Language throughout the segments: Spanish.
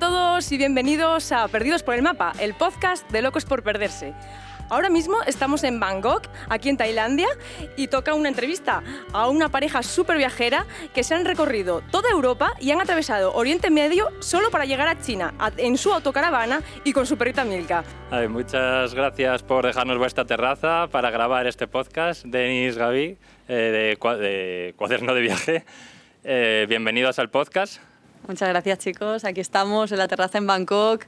todos y bienvenidos a Perdidos por el Mapa, el podcast de Locos por Perderse. Ahora mismo estamos en Bangkok, aquí en Tailandia, y toca una entrevista a una pareja súper viajera que se han recorrido toda Europa y han atravesado Oriente Medio solo para llegar a China, en su autocaravana y con su perrita Milka. Muchas gracias por dejarnos vuestra terraza para grabar este podcast. Denis Gaby, eh, de Cuaderno de Viaje. Eh, bienvenidos al podcast. Muchas gracias chicos, aquí estamos en la terraza en Bangkok.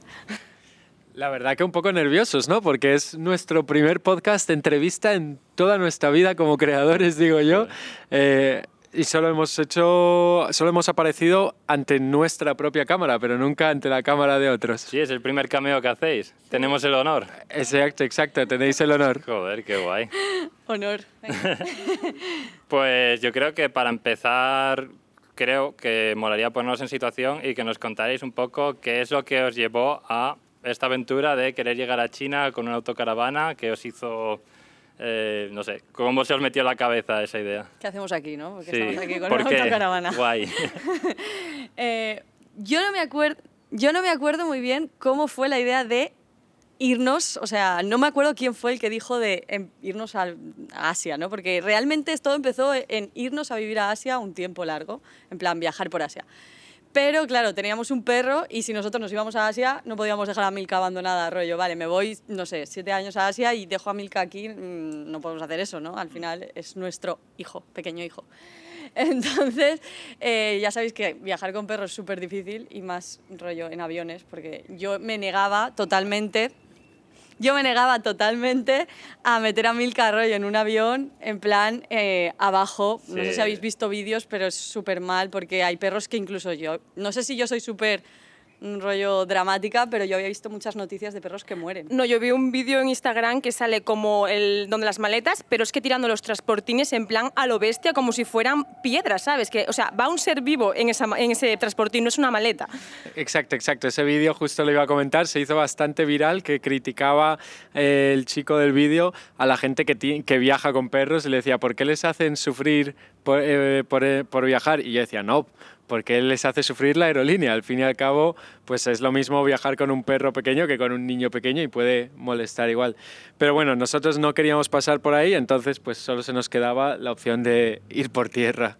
La verdad que un poco nerviosos, ¿no? Porque es nuestro primer podcast de entrevista en toda nuestra vida como creadores, digo yo. Eh, y solo hemos hecho, solo hemos aparecido ante nuestra propia cámara, pero nunca ante la cámara de otros. Sí, es el primer cameo que hacéis. Tenemos el honor. Exacto, exacto, tenéis el honor. Joder, qué guay. Honor. Pues yo creo que para empezar, creo que molaría ponernos en situación y que nos contarais un poco qué es lo que os llevó a esta aventura de querer llegar a China con una autocaravana que os hizo, eh, no sé, cómo se os metió en la cabeza esa idea. ¿Qué hacemos aquí, no? Porque Sí, estamos aquí con ¿por una qué? autocaravana. Guay. Eh, yo, no me acuerdo, yo no me acuerdo muy bien cómo fue la idea de irnos, o sea, no me acuerdo quién fue el que dijo de em, irnos a Asia, ¿no? Porque realmente todo empezó en irnos a vivir a Asia un tiempo largo, en plan viajar por Asia. Pero claro, teníamos un perro y si nosotros nos íbamos a Asia no podíamos dejar a Milka abandonada, rollo, vale, me voy, no sé, siete años a Asia y dejo a Milka aquí, mm, no podemos hacer eso, ¿no? Al final es nuestro hijo, pequeño hijo. Entonces, eh, ya sabéis que viajar con perros es súper difícil y más rollo en aviones, porque yo me negaba totalmente yo me negaba totalmente a meter a Milka rollo en un avión, en plan eh, abajo. No sé si habéis visto vídeos, pero es súper mal porque hay perros que incluso yo. No sé si yo soy súper mm, rollo dramática, pero yo había visto muchas noticias de perros que mueren. No, yo vi un vídeo en Instagram que sale como el donde las maletas, pero es que tirando los transportines en plan a lo bestia, como si fueran piedras, ¿sabes? Que, o sea, va un ser vivo en, esa, ma- en ese transportín, no es una maleta. Exacto, exacto. Ese vídeo justo lo iba a comentar. Se hizo bastante viral que criticaba eh, el chico del vídeo a la gente que, viaja con perros y le decía, ¿por qué les hacen sufrir por, eh, por, eh, por viajar? Y yo decía, no, porque les hace sufrir la aerolínea. Al fin y al cabo, pues es lo mismo viajar con un perro pequeño que con un niño pequeño y puede molestar igual. Pero bueno, nosotros no queríamos pasar por ahí, entonces pues solo se nos quedaba la opción de ir por tierra.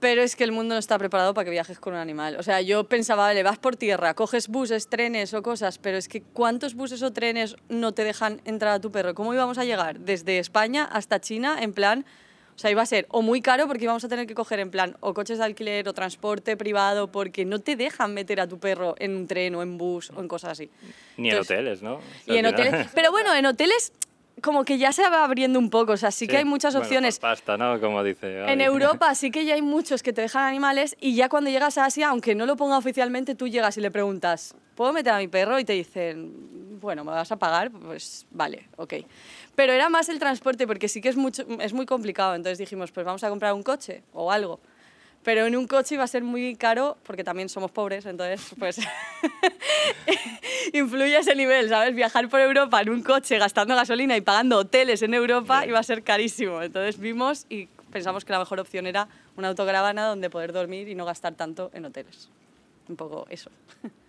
Pero es que el mundo no está preparado para que viajes con un animal. O sea, yo pensaba, vale, vas por tierra, coges buses, trenes o cosas, pero es que ¿cuántos buses o trenes no te dejan entrar a tu perro? ¿Cómo íbamos a llegar desde España hasta China en plan... O sea, iba a ser o muy caro porque íbamos a tener que coger en plan o coches de alquiler o transporte privado porque no te dejan meter a tu perro en un tren o en bus o en cosas así. Ni en Entonces- hoteles, ¿no? Y en hoteles... Pero bueno, en hoteles como que ya se va abriendo un poco, o sea, sí, que hay muchas Bueno, opciones. por pasta, ¿no? Como dice. En. Europa sí que ya hay muchos que te dejan animales y ya cuando llegas a Asia, aunque no lo ponga oficialmente, tú llegas y le preguntas, ¿puedo meter a mi perro? Y te dicen, bueno, ¿me vas a pagar? Pues vale, ok. Pero era más el transporte porque sí que es, mucho, es muy complicado. Entonces dijimos, pues vamos a comprar un coche o algo. Pero en un coche iba a ser muy caro porque también somos pobres, entonces pues influye ese nivel, ¿sabes? Viajar por Europa en un coche gastando gasolina y pagando hoteles en Europa iba a ser carísimo. Entonces vimos y pensamos que la mejor opción era una autocaravana donde poder dormir y no gastar tanto en hoteles. Un poco eso.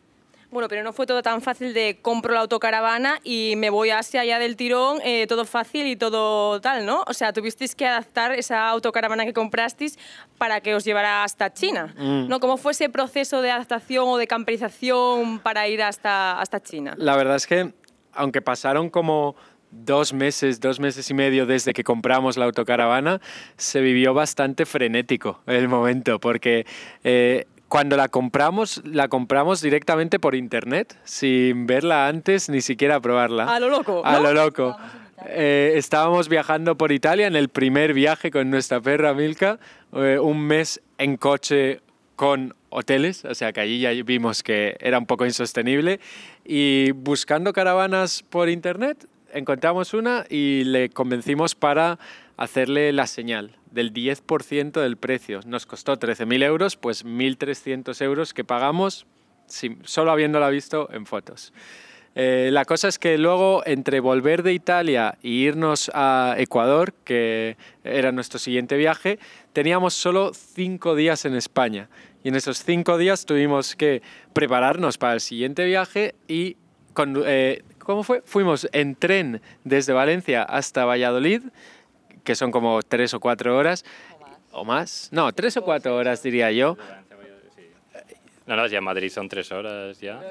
Bueno, pero no fue todo tan fácil de compro la autocaravana y me voy a Asia ya del tirón, eh, todo fácil y todo tal, ¿no? O sea, tuvisteis que adaptar esa autocaravana que comprasteis para que os llevara hasta China, ¿no? ¿Cómo fue ese proceso de adaptación o de camperización para ir hasta, hasta China? La verdad es que, aunque pasaron como dos meses, dos meses y medio desde que compramos la autocaravana, se vivió bastante frenético el momento, porque eh, cuando la compramos, la compramos directamente por internet, sin verla antes, ni siquiera probarla. A lo loco, A ¿no? lo loco. Eh, estábamos viajando por Italia en el primer viaje con nuestra perra Milka, eh, un mes en coche con hoteles, o sea que allí ya vimos que era un poco insostenible y buscando caravanas por internet encontramos una y le convencimos para hacerle la señal del 10% del precio. Nos costó 13.000 euros, pues 1.300 euros que pagamos sin- solo habiéndola visto en fotos. Eh, la cosa es que luego, entre volver de Italia e irnos a Ecuador, que era nuestro siguiente viaje, teníamos solo cinco días en España. Y en esos cinco días tuvimos que prepararnos para el siguiente viaje y con, eh, ¿cómo fue? Fuimos en tren desde Valencia hasta Valladolid, que son como tres o cuatro horas. ¿O más? No, tres o cuatro horas diría yo. No, no, ya en Madrid son tres horas ya.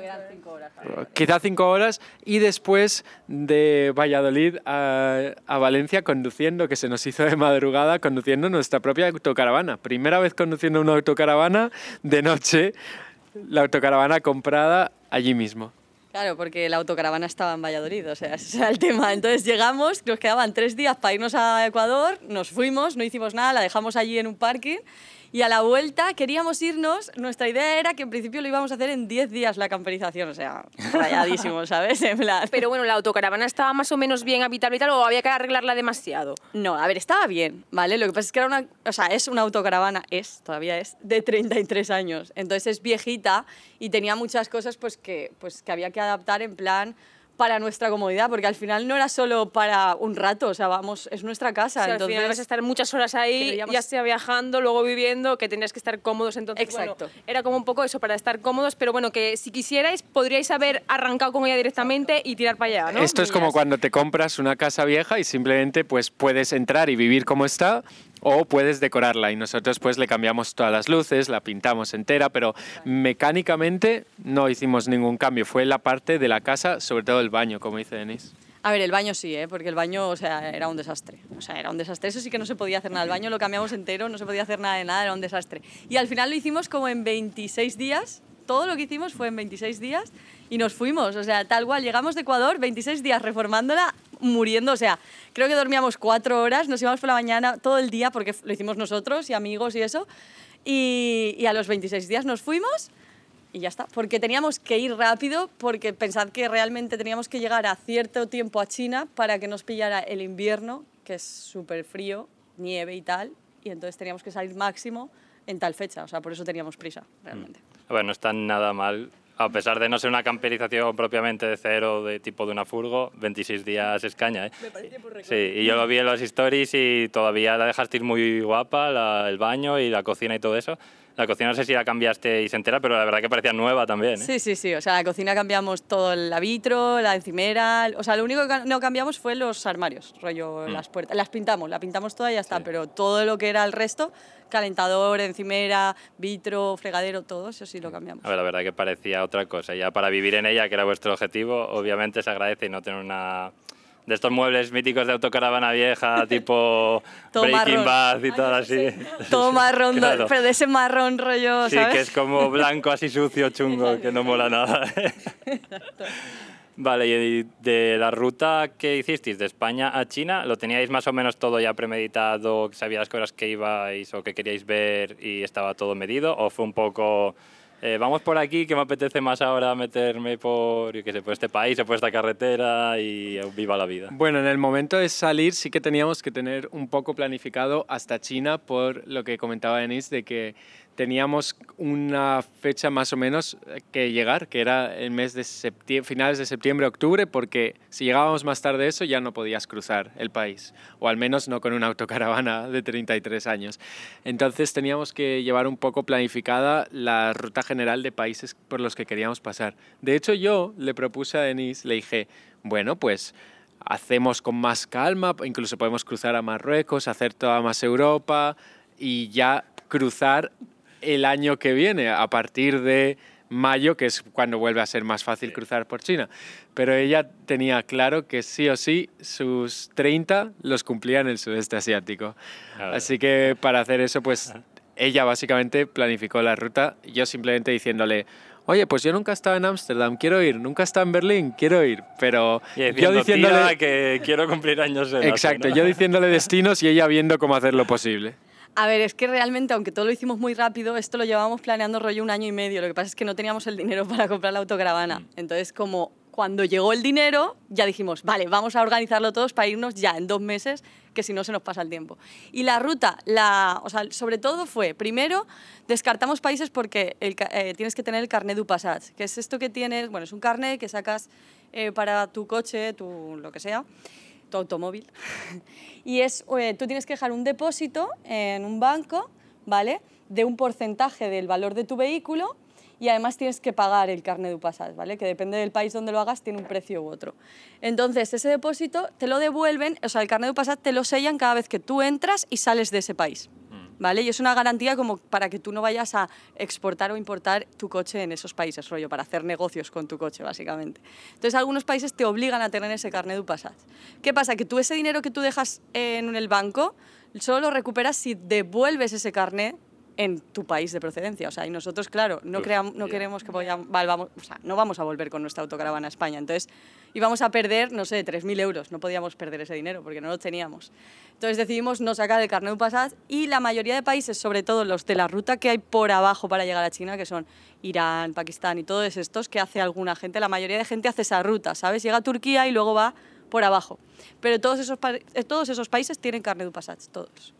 Quizá cinco horas y después de Valladolid a, a, Valencia conduciendo, que se nos hizo de madrugada, conduciendo nuestra propia autocaravana. Primera vez conduciendo una autocaravana de noche, la autocaravana comprada allí mismo. Claro, porque la autocaravana estaba en Valladolid, o sea, ese era el tema. Entonces llegamos, nos quedaban tres días para irnos a Ecuador, nos fuimos, no hicimos nada, la dejamos allí en un parking y a la vuelta queríamos irnos, nuestra idea era que en principio lo íbamos a hacer en 10 días la camperización, o sea, rayadísimo, ¿sabes? En plan. Pero bueno, la autocaravana estaba más o menos bien habitable y tal, o había que arreglarla demasiado. No, a ver, estaba bien, ¿vale? Lo que pasa es que era una, o sea, es una autocaravana, es, todavía es, de 33 años. Entonces es viejita y tenía muchas cosas pues que, pues, que había que adaptar en plan para nuestra comodidad, porque al final no era solo para un rato, o sea, vamos, es nuestra casa. Sí, entonces al final vas a estar muchas horas ahí, queríamos- ya sea viajando, luego viviendo, que tenías que estar cómodos. Entonces, bueno, Exacto. era como un poco eso, para estar cómodos, pero bueno, que si quisierais, podríais haber arrancado con ella directamente y tirar para allá, ¿no? Esto es como cuando te compras una casa vieja y simplemente pues puedes entrar y vivir como está o puedes decorarla y nosotros pues le cambiamos todas las luces, la pintamos entera, pero mecánicamente no hicimos ningún cambio, fue la parte de la casa, sobre todo el baño, como dice Denise. A ver, el baño sí, ¿eh? porque el baño, o sea, era un desastre. O sea, era un desastre. Eso sí que no se podía hacer nada. El baño lo cambiamos entero, no se podía hacer nada de nada, era un desastre. Y al final lo hicimos como en 26 días. Todo lo que hicimos fue en 26 días y nos fuimos. O sea, tal cual, llegamos de Ecuador, 26 días reformándola, muriendo. O sea, creo que dormíamos cuatro horas, nos íbamos por la mañana todo el día porque lo hicimos nosotros y amigos y eso. Y, a los 26 días nos fuimos y ya está. Porque teníamos que ir rápido, porque pensad que realmente teníamos que llegar a cierto tiempo a China para que nos pillara el invierno, que es súper frío, nieve y tal, y entonces teníamos que salir máximo en tal fecha. O sea, por eso teníamos prisa, realmente. Bueno, no está nada mal. A pesar de no ser una camperización propiamente de cero, de tipo de una furgo, 26 días es caña, ¿eh? Sí, y yo lo vi en los stories y todavía la dejaste ir muy guapa, la- el baño y la cocina y todo eso. La cocina no sé si la cambiasteis entera, pero la verdad que parecía nueva también, ¿eh? Sí, sí, sí. O sea, la cocina cambiamos todo el vitro, la encimera. O sea, lo único que no cambiamos fue los armarios, rollo las puertas. Las pintamos, la pintamos toda y ya está. Sí. Pero todo lo que era el resto, calentador, encimera, vitro, fregadero, todo eso sí lo cambiamos. A ver, la verdad que parecía otra cosa. Ya para vivir en ella, que era vuestro objetivo, obviamente se agradece y no tener una de estos muebles míticos de autocaravana vieja, tipo Todo Breaking. Bad y tal así. Todo marrón, Claro. pero de ese marrón rollo, Sí, que es como blanco así sucio, chungo, que no mola nada. Vale, y de la ruta que hicisteis de España a China, ¿lo teníais más o menos todo ya premeditado? ¿Sabíais las cosas que ibais o que queríais ver y estaba todo medido? ¿O fue un poco, eh, vamos por aquí, que me apetece más ahora meterme por, yo qué sé, por este país o por esta carretera y viva la vida? Bueno, en el momento de salir sí que teníamos que tener un poco planificado hasta China por lo que comentaba Denise de que teníamos una fecha más o menos eh, que llegar, que era el mes de septiembre, finales de septiembre, octubre, porque si llegábamos más tarde de eso ya no podías cruzar el país, o al menos no con una autocaravana de 33 años. Entonces teníamos que llevar un poco planificada la ruta general de países por los que queríamos pasar. De hecho, yo le propuse a Denise, le dije, bueno, pues hacemos con más calma, incluso podemos cruzar a Marruecos, hacer toda más Europa y ya cruzar el año que viene, a partir de mayo, que es cuando vuelve a ser más fácil cruzar por China. Pero ella tenía claro que sí o sí sus 30 los cumplía en el sudeste asiático. Así que para hacer eso, pues ella básicamente planificó la ruta, yo simplemente diciéndole, oye, pues yo nunca he estado en Ámsterdam, quiero ir, nunca he estado en Berlín, quiero ir, pero Y yo diciendo, diciéndole... "Tía, que quiero cumplir años en Exacto, Asia", ¿no? yo diciéndole destinos y ella viendo cómo hacerlo posible. A ver, es que realmente, aunque todo lo hicimos muy rápido, esto lo llevábamos planeando rollo un año y medio. Lo que pasa es que no teníamos el dinero para comprar la autocaravana. Entonces, como cuando llegó el dinero, ya dijimos, vale, vamos a organizarlo todos para irnos ya en dos meses, que si no se nos pasa el tiempo. Y la ruta, la, o sea, sobre todo fue, primero, descartamos países porque el eh, tienes que tener el carnet du passage, que es esto que tienes, bueno, es un carnet que sacas eh, para tu coche, tu lo que sea, tu automóvil. y es, eh, tú tienes que dejar un depósito en un banco, ¿vale? De un porcentaje del valor de tu vehículo y además tienes que pagar el carnet de pasas, ¿vale? Que depende del país donde lo hagas, tiene un precio u otro. Entonces, ese depósito te lo devuelven, o sea, el carnet de pasas te lo sellan cada vez que tú entras y sales de ese país. ¿Vale? Y es una garantía como para que tú no vayas a exportar o importar tu coche en esos países, rollo, para hacer negocios con tu coche, básicamente. Entonces, algunos países te obligan a tener ese carnet de pasas. ¿Qué pasa? Que tú ese dinero que tú dejas en el banco solo lo recuperas si devuelves ese carnet en tu país de procedencia. O sea, y nosotros, claro, no, Uf, cream- no queremos que vayamos, vamos, o sea, no vamos a volver con nuestra autocaravana a España. Entonces, íbamos a perder, no sé, 3.000 euros. No podíamos perder ese dinero porque no lo teníamos. Entonces decidimos no sacar el carnet de pasas y la mayoría de países, sobre todo los de la ruta que hay por abajo para llegar a China, que son Irán, Pakistán y todos estos que hace alguna gente, la mayoría de gente hace esa ruta, ¿sabes? Llega a Turquía y luego va por abajo. Pero todos esos, todos esos países tienen carnet de pasas, todos.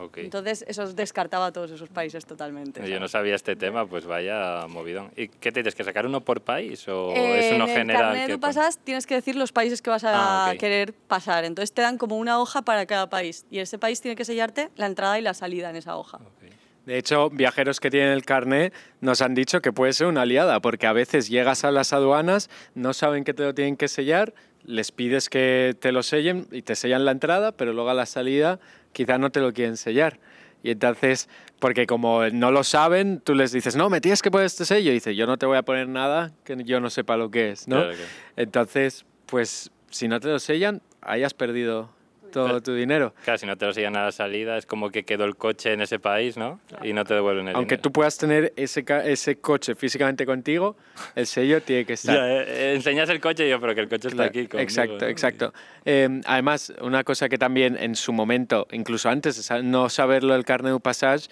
Ok. Entonces, eso descartaba a todos esos países totalmente. Yo no sabía este tema, pues vaya movidón. ¿Y qué tienes que sacar uno por país o es En uno el general? carnet que de pon- pasas tienes que decir los países que vas a Ah, ok. querer pasar. Entonces te dan como una hoja para cada país y ese país tiene que sellarte la entrada y la salida en esa hoja. Ok. De hecho, viajeros que tienen el carné nos han dicho que puede ser una aliada, porque a veces llegas a las aduanas, no saben que te lo tienen que sellar, les pides que te lo sellen y te sellan la entrada, pero luego a la salida quizá no te lo quieren sellar. Y entonces, porque como no lo saben, tú les dices, no, me tienes que poner este sello. Y dice, yo no te voy a poner nada que yo no sepa lo que es, ¿no? Claro. Entonces, pues si no te lo sellan, hayas perdido todo Pero- tu dinero. Claro, si no te lo siguen a la salida, es como que quedó el coche en ese país, ¿no? Y no te devuelven el Aunque dinero. tú puedas tener ese, ese coche físicamente contigo, el sello tiene que estar. Ya, eh, eh, enseñas el coche y yo, pero que el coche está Claro, aquí conmigo. exacto, ¿no? exacto. Eh, además, una cosa que también en su momento, incluso antes de no saberlo del carnet de passage,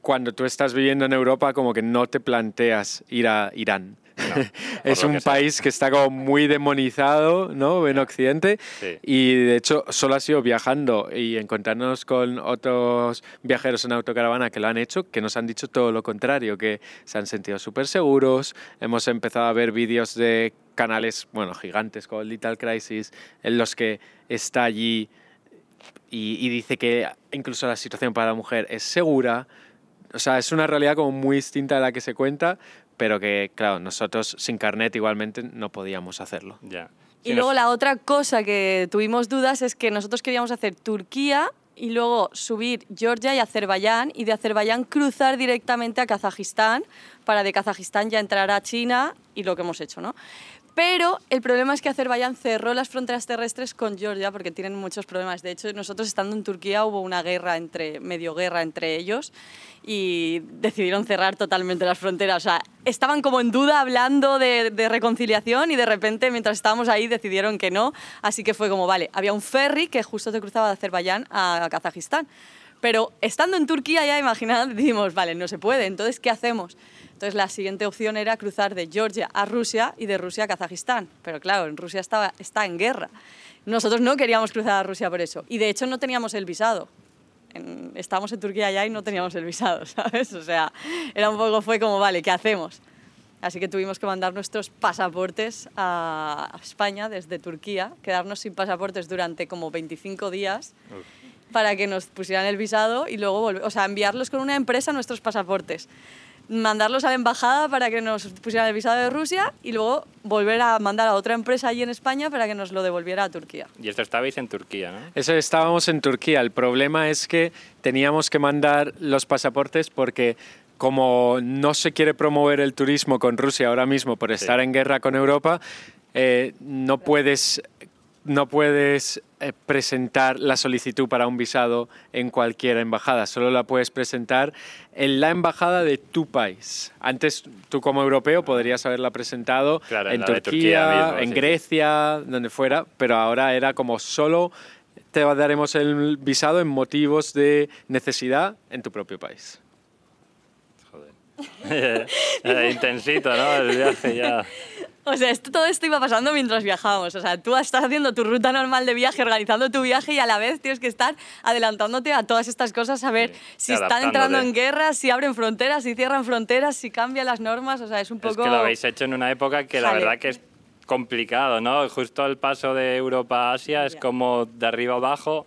cuando tú estás viviendo en Europa, como que no te planteas ir a Irán. es lo un que país que está como muy demonizado, ¿no? En Occidente. Sí. Y de hecho, solo ha sido viajando y encontrarnos con otros viajeros en autocaravana que lo han hecho, que nos han dicho todo lo contrario, que se han sentido súper seguros. Hemos empezado a ver vídeos de canales, bueno, gigantes como Little Crisis, en los que está allí y, y dice que incluso la situación para la mujer es segura. O sea, es una realidad como muy distinta a la que se cuenta, pero que, claro, nosotros sin carnet igualmente no podíamos hacerlo. Ya. Y Sí, luego la otra cosa que tuvimos dudas es que nosotros queríamos hacer Turquía y luego subir Georgia y Azerbaiyán y de Azerbaiyán cruzar directamente a Kazajistán para de Kazajistán ya entrar a China y lo que hemos hecho, ¿no? Pero el problema es que Azerbaiyán cerró las fronteras terrestres con Georgia porque tienen muchos problemas. De hecho, nosotros estando en Turquía hubo una guerra entre, medio guerra entre ellos y decidieron cerrar totalmente las fronteras. O sea, estaban como en duda hablando de, reconciliación y de repente mientras estábamos ahí decidieron que no. Así que fue como, vale, había un ferry que justo te cruzaba de Azerbaiyán a Kazajistán. Pero estando en Turquía ya, imaginad, dijimos, vale, no se puede, entonces, ¿qué hacemos? Entonces la siguiente opción era cruzar de Georgia a Rusia y de Rusia a Kazajistán. Pero claro, en Rusia estaba, está en guerra. Nosotros no queríamos cruzar a Rusia por eso. Y de hecho no teníamos el visado. En- estábamos en Turquía ya y no teníamos el visado, ¿sabes? O sea, era un poco, fue como, vale, ¿qué hacemos? Así que tuvimos que mandar nuestros pasaportes a España desde Turquía, quedarnos sin pasaportes durante como 25 días para que nos pusieran el visado y luego volver, o sea, enviarlos con una empresa nuestros pasaportes, mandarlos a la embajada para que nos pusieran el visado de Rusia y luego volver a mandar a otra empresa allí en España para que nos lo devolviera a Turquía. Y esto estabais en Turquía, ¿no? Eso estábamos en Turquía. El problema es que teníamos que mandar los pasaportes porque como no se quiere promover el turismo con Rusia ahora mismo por estar en guerra con Europa, eh, no puedes, no puedes eh, presentar la solicitud para un visado en cualquier embajada. Solo la puedes presentar en la embajada de tu país. Antes tú como europeo podrías haberla presentado Claro, en Turquía, Turquía mismo, en sí. Grecia, donde fuera, pero ahora era como solo te daremos el visado en motivos de necesidad en tu propio país. Joder. Eh, Intensito, ¿no? El viaje ya. O sea, esto, todo esto iba pasando mientras viajábamos. O sea, tú estás haciendo tu ruta normal de viaje, organizando tu viaje y a la vez tienes que estar adelantándote a todas estas cosas, a ver Sí, si están entrando en guerra, si abren fronteras, si cierran fronteras, si cambian las normas. O sea, es un Es poco... que lo habéis hecho en una época que la verdad que es complicado, ¿no? Justo el paso de Europa a Asia es como de arriba abajo,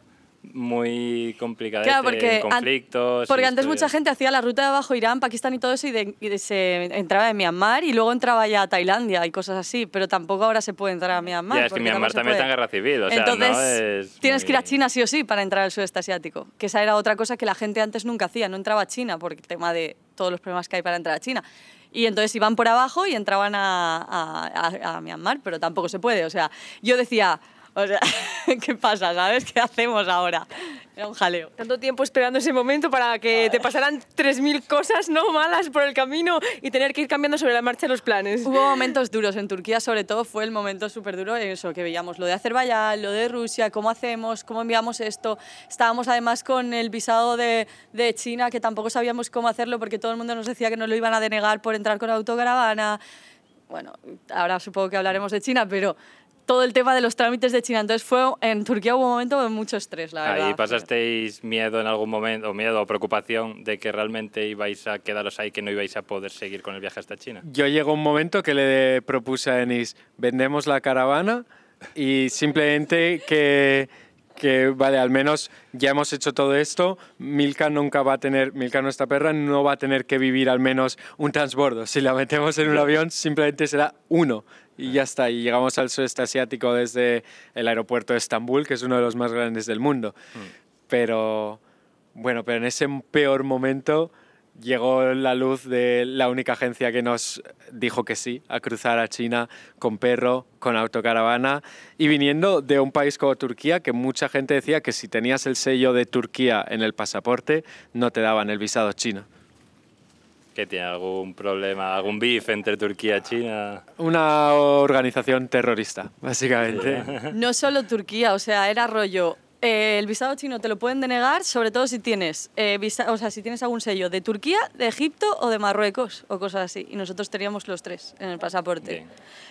muy complicado. Claro, porque, an- conflictos. porque y antes mucha gente hacía la ruta de abajo, Irán, Pakistán y todo eso, y, de- y de- se entraba en Myanmar y luego entraba ya a Tailandia y cosas así, pero tampoco ahora se puede entrar a Myanmar. Ya, es que porque Myanmar también está en guerra civil, o sea, Entonces, no es tienes que ir a China sí o sí para entrar al sudeste asiático, que esa era otra cosa que la gente antes nunca hacía, no entraba a China por el tema de todos los problemas que hay para entrar a China. Y entonces iban por abajo y entraban a, a, a- a Myanmar, pero tampoco se puede. O sea, yo decía, o sea, ¿qué pasa? ¿Sabes? ¿Qué hacemos ahora? Era un jaleo. Tanto tiempo esperando ese momento para que te pasaran 3.000 cosas no malas por el camino y tener que ir cambiando sobre la marcha los planes. Hubo momentos duros en Turquía, sobre todo fue el momento súper duro, eso que veíamos lo de Azerbaiyán, lo de Rusia, cómo hacemos, cómo enviamos esto. Estábamos además con el visado de, de China, que tampoco sabíamos cómo hacerlo porque todo el mundo nos decía que nos lo iban a denegar por entrar con autocaravana. Bueno, ahora supongo que hablaremos de China, pero todo el tema de los trámites de China. Entonces fue en Turquía hubo un momento de mucho estrés, la verdad. Ahí pasasteis miedo en algún momento, o miedo o preocupación de que realmente ibais a quedaros ahí, que no ibais a poder seguir con el viaje hasta China. Yo llegó un momento que le propuse a Denis, vendemos la caravana y simplemente que, que, vale, al menos ya hemos hecho todo esto, Milka nunca va a tener, Milka nuestra perra, no va a tener que vivir al menos un transbordo. Si la metemos en un avión, simplemente será uno. Y ya está, y llegamos al sudeste asiático desde el aeropuerto de Estambul, que es uno de los más grandes del mundo. Pero, bueno, pero en ese peor momento llegó la luz de la única agencia que nos dijo que sí a cruzar a China con perro, con autocaravana y viniendo de un país como Turquía que mucha gente decía que si tenías el sello de Turquía en el pasaporte no te daban el visado chino. ¿Que tiene algún problema, algún beef entre Turquía y China? Una organización terrorista, básicamente. No solo Turquía, o sea, era rollo. Eh, el visado chino te lo pueden denegar, sobre todo si tienes, eh, visa- o sea, si tienes algún sello de Turquía, de Egipto o de Marruecos o cosas así. Y nosotros teníamos los tres en el pasaporte. Bien.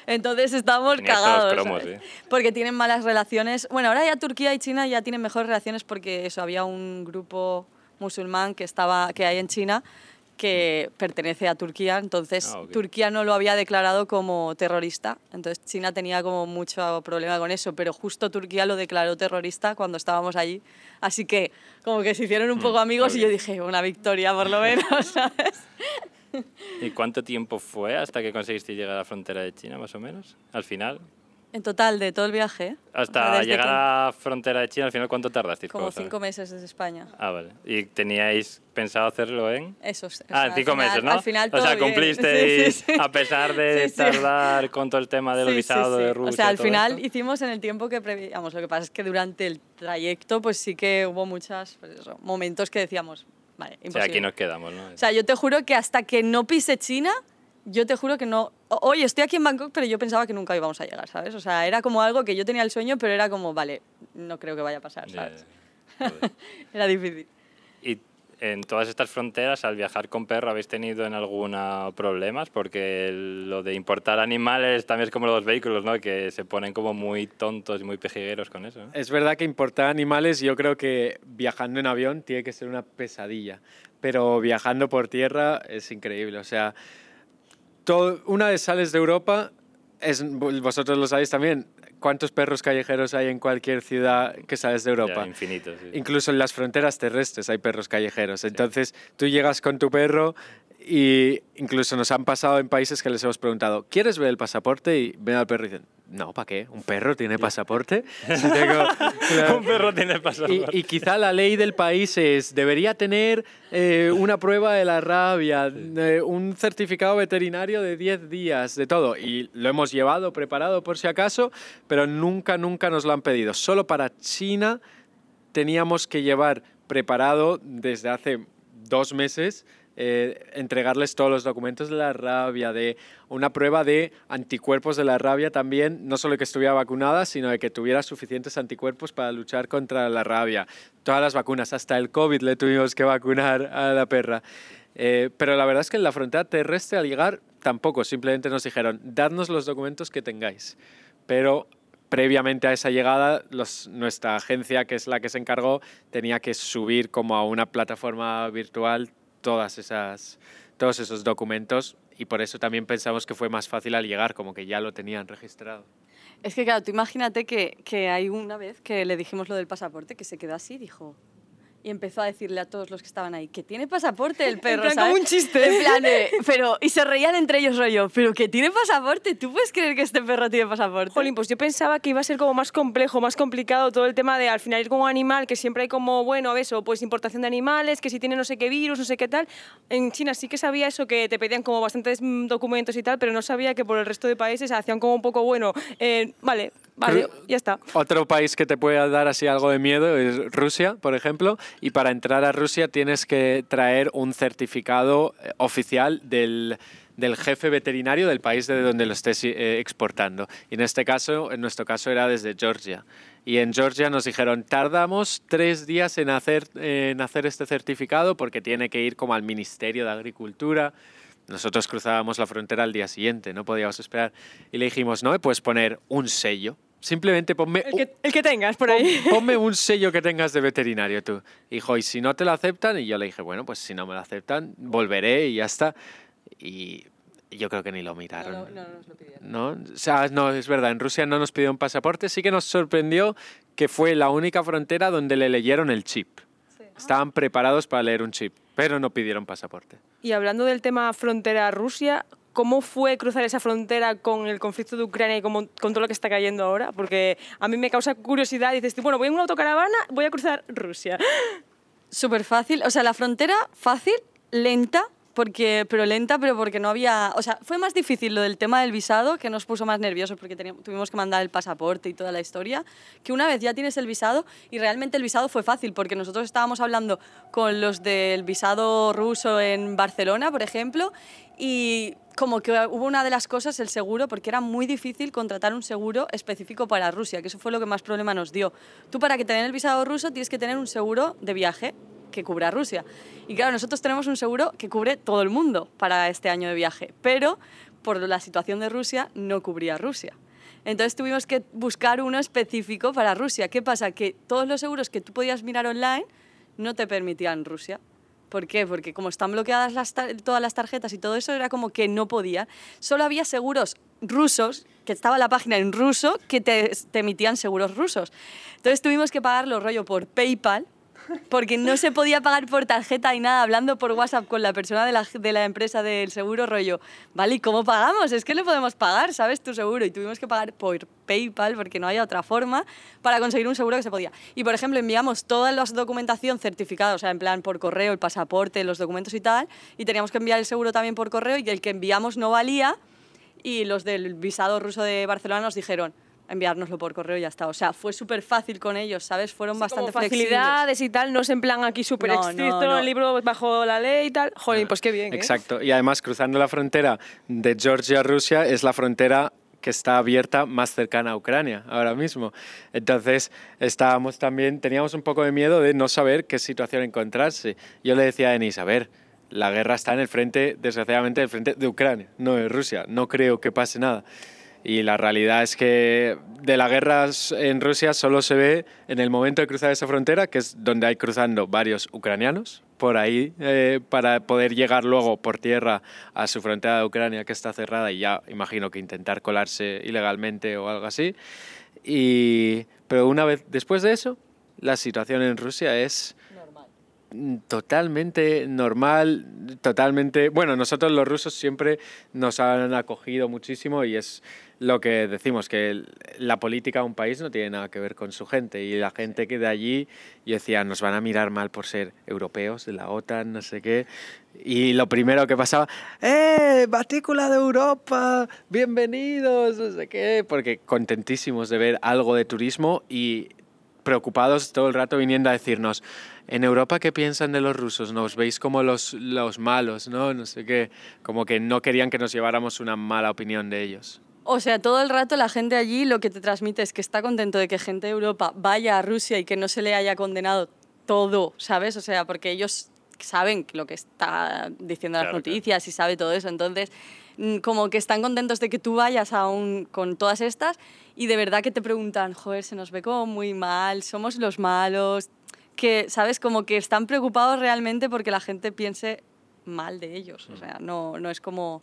Entonces todos cagados. ¿eh? Porque tienen malas relaciones. Bueno, ahora ya Turquía y China ya tienen mejores relaciones porque eso había un grupo musulmán que estaba que hay en China que pertenece a Turquía, entonces Ah, ok. Turquía no lo había declarado como terrorista, entonces China tenía como mucho problema con eso, pero justo Turquía lo declaró terrorista cuando estábamos allí, así que como que se hicieron un poco Mm, amigos y ok. yo dije, una victoria por lo menos, ¿sabes? ¿Y cuánto tiempo fue hasta que conseguiste llegar a la frontera de China, más o menos? Al final. En total, de todo el viaje. O sea, Hasta llegar a la frontera de China, al final, ¿cuánto tardasteis? Como cinco meses desde España. Ah, vale. ¿Y teníais pensado hacerlo en...? Esos, Ah, o en sea, cinco al final- meses, ¿no? Al final o todo sea, bien. cumplisteis, Sí, sí, sí. a pesar de tardar con todo el tema de los Sí, sí, visados sí. de Rusia. O sea, al final esto. hicimos en el tiempo que prevíamos. Lo que pasa es que durante el trayecto, pues sí que hubo muchos momentos que decíamos, vale, O sea, imposible. aquí nos quedamos, ¿no? O sea, yo te juro que hasta que no pise China, yo te juro que no... Oye, estoy aquí en Bangkok, pero yo pensaba que nunca íbamos a llegar, ¿sabes? O sea, era como algo que yo tenía el sueño, pero era como, vale, no creo que vaya a pasar, ¿sabes? ya. Joder. Era difícil. Y en todas estas fronteras, al viajar con perro, ¿habéis tenido en alguna problemas? Porque lo de importar animales también es como los vehículos, ¿no? Que se ponen como muy tontos y muy pejigueros con eso. ¿no? Es verdad que importar animales, yo creo que viajando en avión tiene que ser una pesadilla, pero viajando por tierra es increíble. O sea, todo, una vez sales de Europa, es, vosotros lo sabéis también, ¿cuántos perros callejeros hay en cualquier ciudad que sales de Europa? Ya, infinitos. sí. Incluso en las fronteras terrestres hay perros callejeros. Entonces tú llegas con tu perro y incluso nos han pasado en países que les hemos preguntado, ¿quieres ver el pasaporte? Y ven al perro y dicen, no, ¿para qué? ¿Un perro tiene pasaporte? Si tengo- Un perro tiene pasaporte. y, y quizá la ley del país es, debería tener eh, una prueba de la rabia, eh, un certificado veterinario de 10 días, de todo. Y lo hemos llevado preparado por si acaso, pero nunca, nunca nos lo han pedido. Solo para China teníamos que llevar preparado desde hace dos meses eh, entregarles todos los documentos de la rabia, de una prueba de anticuerpos de la rabia también, no solo que estuviera vacunada, sino de que tuviera suficientes anticuerpos para luchar contra la rabia. Todas las vacunas, hasta el COVID le tuvimos que vacunar a la perra. Eh, pero la verdad es que en la frontera terrestre al llegar tampoco, simplemente nos dijeron, dadnos los documentos que tengáis. Pero previamente a esa llegada, nuestra agencia, que es la que se encargó, tenía que subir como a una plataforma virtual todas esas, todos esos documentos y por eso también pensamos que fue más fácil al llegar, como que ya lo tenían registrado. Es que claro, tú imagínate que, que hay una vez que le dijimos lo del pasaporte, que se quedó así, dijo, y empezó a decirle a todos los que estaban ahí que tiene pasaporte el perro, ¿sabes? como un chiste. En plan, eh, pero y se reían entre ellos rollo, pero que tiene pasaporte, ¿tú puedes creer que este perro tiene pasaporte? Jolín, pues yo pensaba que iba a ser como más complejo, más complicado todo el tema de al final ir con un animal, que siempre hay como, bueno, eso, pues importación de animales, que si tiene no sé qué virus, no sé qué tal. En China sí que sabía eso, que te pedían como bastantes mm, documentos y tal, pero no sabía que por el resto de países hacían como un poco, bueno, eh, vale, vale, ya está. Otro país que te puede dar así algo de miedo es Rusia, por ejemplo, y para entrar a Rusia tienes que traer un certificado eh, oficial del, del jefe veterinario del país de donde lo estés eh, exportando. Y en este caso, en nuestro caso era desde Georgia. Y en Georgia nos dijeron, tardamos tres días en hacer, en hacer este certificado porque tiene que ir como al Ministerio de Agricultura. Nosotros cruzábamos la frontera al día siguiente, no podíamos esperar. Y le dijimos, no, puedes poner un sello. Simplemente ponme El que, el que tengas por ahí. Pon- Ponme un sello que tengas de veterinario tú. Hijo, y si no te lo aceptan, y yo le dije, bueno, pues si no me lo aceptan, volveré y ya está. Y yo creo que ni lo miraron. no, no nos lo pidieron. ¿no? O sea, no, es verdad, en Rusia no nos pidieron pasaporte, sí que nos sorprendió que fue la única frontera donde le leyeron el chip. Estaban preparados para leer un chip, pero no pidieron pasaporte. Y hablando del tema frontera-Rusia, ¿cómo fue cruzar esa frontera con el conflicto de Ucrania y con, con todo lo que está cayendo ahora? Porque a mí me causa curiosidad. Dices, bueno, voy en una autocaravana, voy a cruzar Rusia. Súper fácil, o sea, la frontera fácil, lenta, porque, pero lenta, pero porque no había, o sea, fue más difícil lo del tema del visado, que nos puso más nerviosos porque teníamos, tuvimos que mandar el pasaporte y toda la historia, que una vez ya tienes el visado, y realmente el visado fue fácil, porque nosotros estábamos hablando con los del visado ruso en Barcelona, por ejemplo, y como que hubo una de las cosas, el seguro, porque era muy difícil contratar un seguro específico para Rusia, que eso fue lo que más problema nos dio. Tú para que te el visado ruso tienes que tener un seguro de viaje que cubra Rusia. Y claro, nosotros tenemos un seguro que cubre todo el mundo para este año de viaje, pero por la situación de Rusia no cubría Rusia. Entonces tuvimos que buscar uno específico para Rusia. ¿Qué pasa? Que todos los seguros que tú podías mirar online no te permitían Rusia. ¿Por qué? Porque como están bloqueadas todas las tarjetas y todo eso, era como que no podía. Solo había seguros rusos, que estaba la página en ruso, que te, emitían seguros rusos. Entonces tuvimos que pagarlo rollo por PayPal, porque no se podía pagar por tarjeta y nada, hablando por WhatsApp con la persona de la, de la empresa del seguro, rollo, vale, ¿y cómo pagamos? Es que no podemos pagar, ¿sabes? Tu seguro. Y tuvimos que pagar por PayPal porque no había otra forma para conseguir un seguro que se podía. Y, por ejemplo, enviamos toda la documentación certificada, o sea, en plan por correo, el pasaporte, los documentos y tal, y teníamos que enviar el seguro también por correo y el que enviamos no valía y los del visado ruso de Barcelona nos dijeron enviárnoslo por correo y ya está. O sea, fue súper fácil con ellos, ¿sabes? Fueron bastante Como flexibles. facilidades y tal, no es en plan aquí súper No, no, estricto, no. el libro bajo la ley y tal. Jolín, pues qué bien. ¿eh? Exacto. Y además, cruzando la frontera de Georgia a Rusia es la frontera que está abierta más cercana a Ucrania ahora mismo. Entonces, estábamos también, teníamos un poco de miedo de no saber qué situación encontrarse. Yo le decía a Denis, a ver, la guerra está en el frente, desgraciadamente, en el frente de Ucrania, no de Rusia. No creo que pase nada. Y la realidad es que de la guerra en Rusia solo se ve en el momento de cruzar esa frontera, que es donde hay cruzando varios ucranianos por ahí eh, para poder llegar luego por tierra a su frontera de Ucrania que está cerrada y ya imagino que intentar colarse ilegalmente o algo así. Y, pero una vez después de eso, la situación en Rusia es totalmente normal, totalmente... Bueno, nosotros los rusos siempre nos han acogido muchísimo y es lo que decimos, que la política de un país no tiene nada que ver con su gente y la gente que de allí, yo decía, nos van a mirar mal por ser europeos, de la OTAN, no sé qué. Y lo primero que pasaba, ¡eh! ¡Batícula de Europa! ¡Bienvenidos! No sé qué, porque contentísimos de ver algo de turismo y preocupados todo el rato viniendo a decirnos, en Europa, ¿qué piensan de los rusos? Nos veis como los, los malos, ¿no? No sé qué, como que no querían que nos lleváramos una mala opinión de ellos. O sea, todo el rato la gente allí lo que te transmite es que está contento de que gente de Europa vaya a Rusia y que no se le haya condenado todo, ¿sabes? O sea, porque ellos saben lo que está diciendo las claro. noticias y sabe todo eso. Entonces, como que están contentos de que tú vayas aún con todas estas y de verdad que te preguntan, joder, se nos ve como muy mal, somos los malos, que, ¿sabes? Como que están preocupados realmente porque la gente piense mal de ellos. O sea, no, no es como,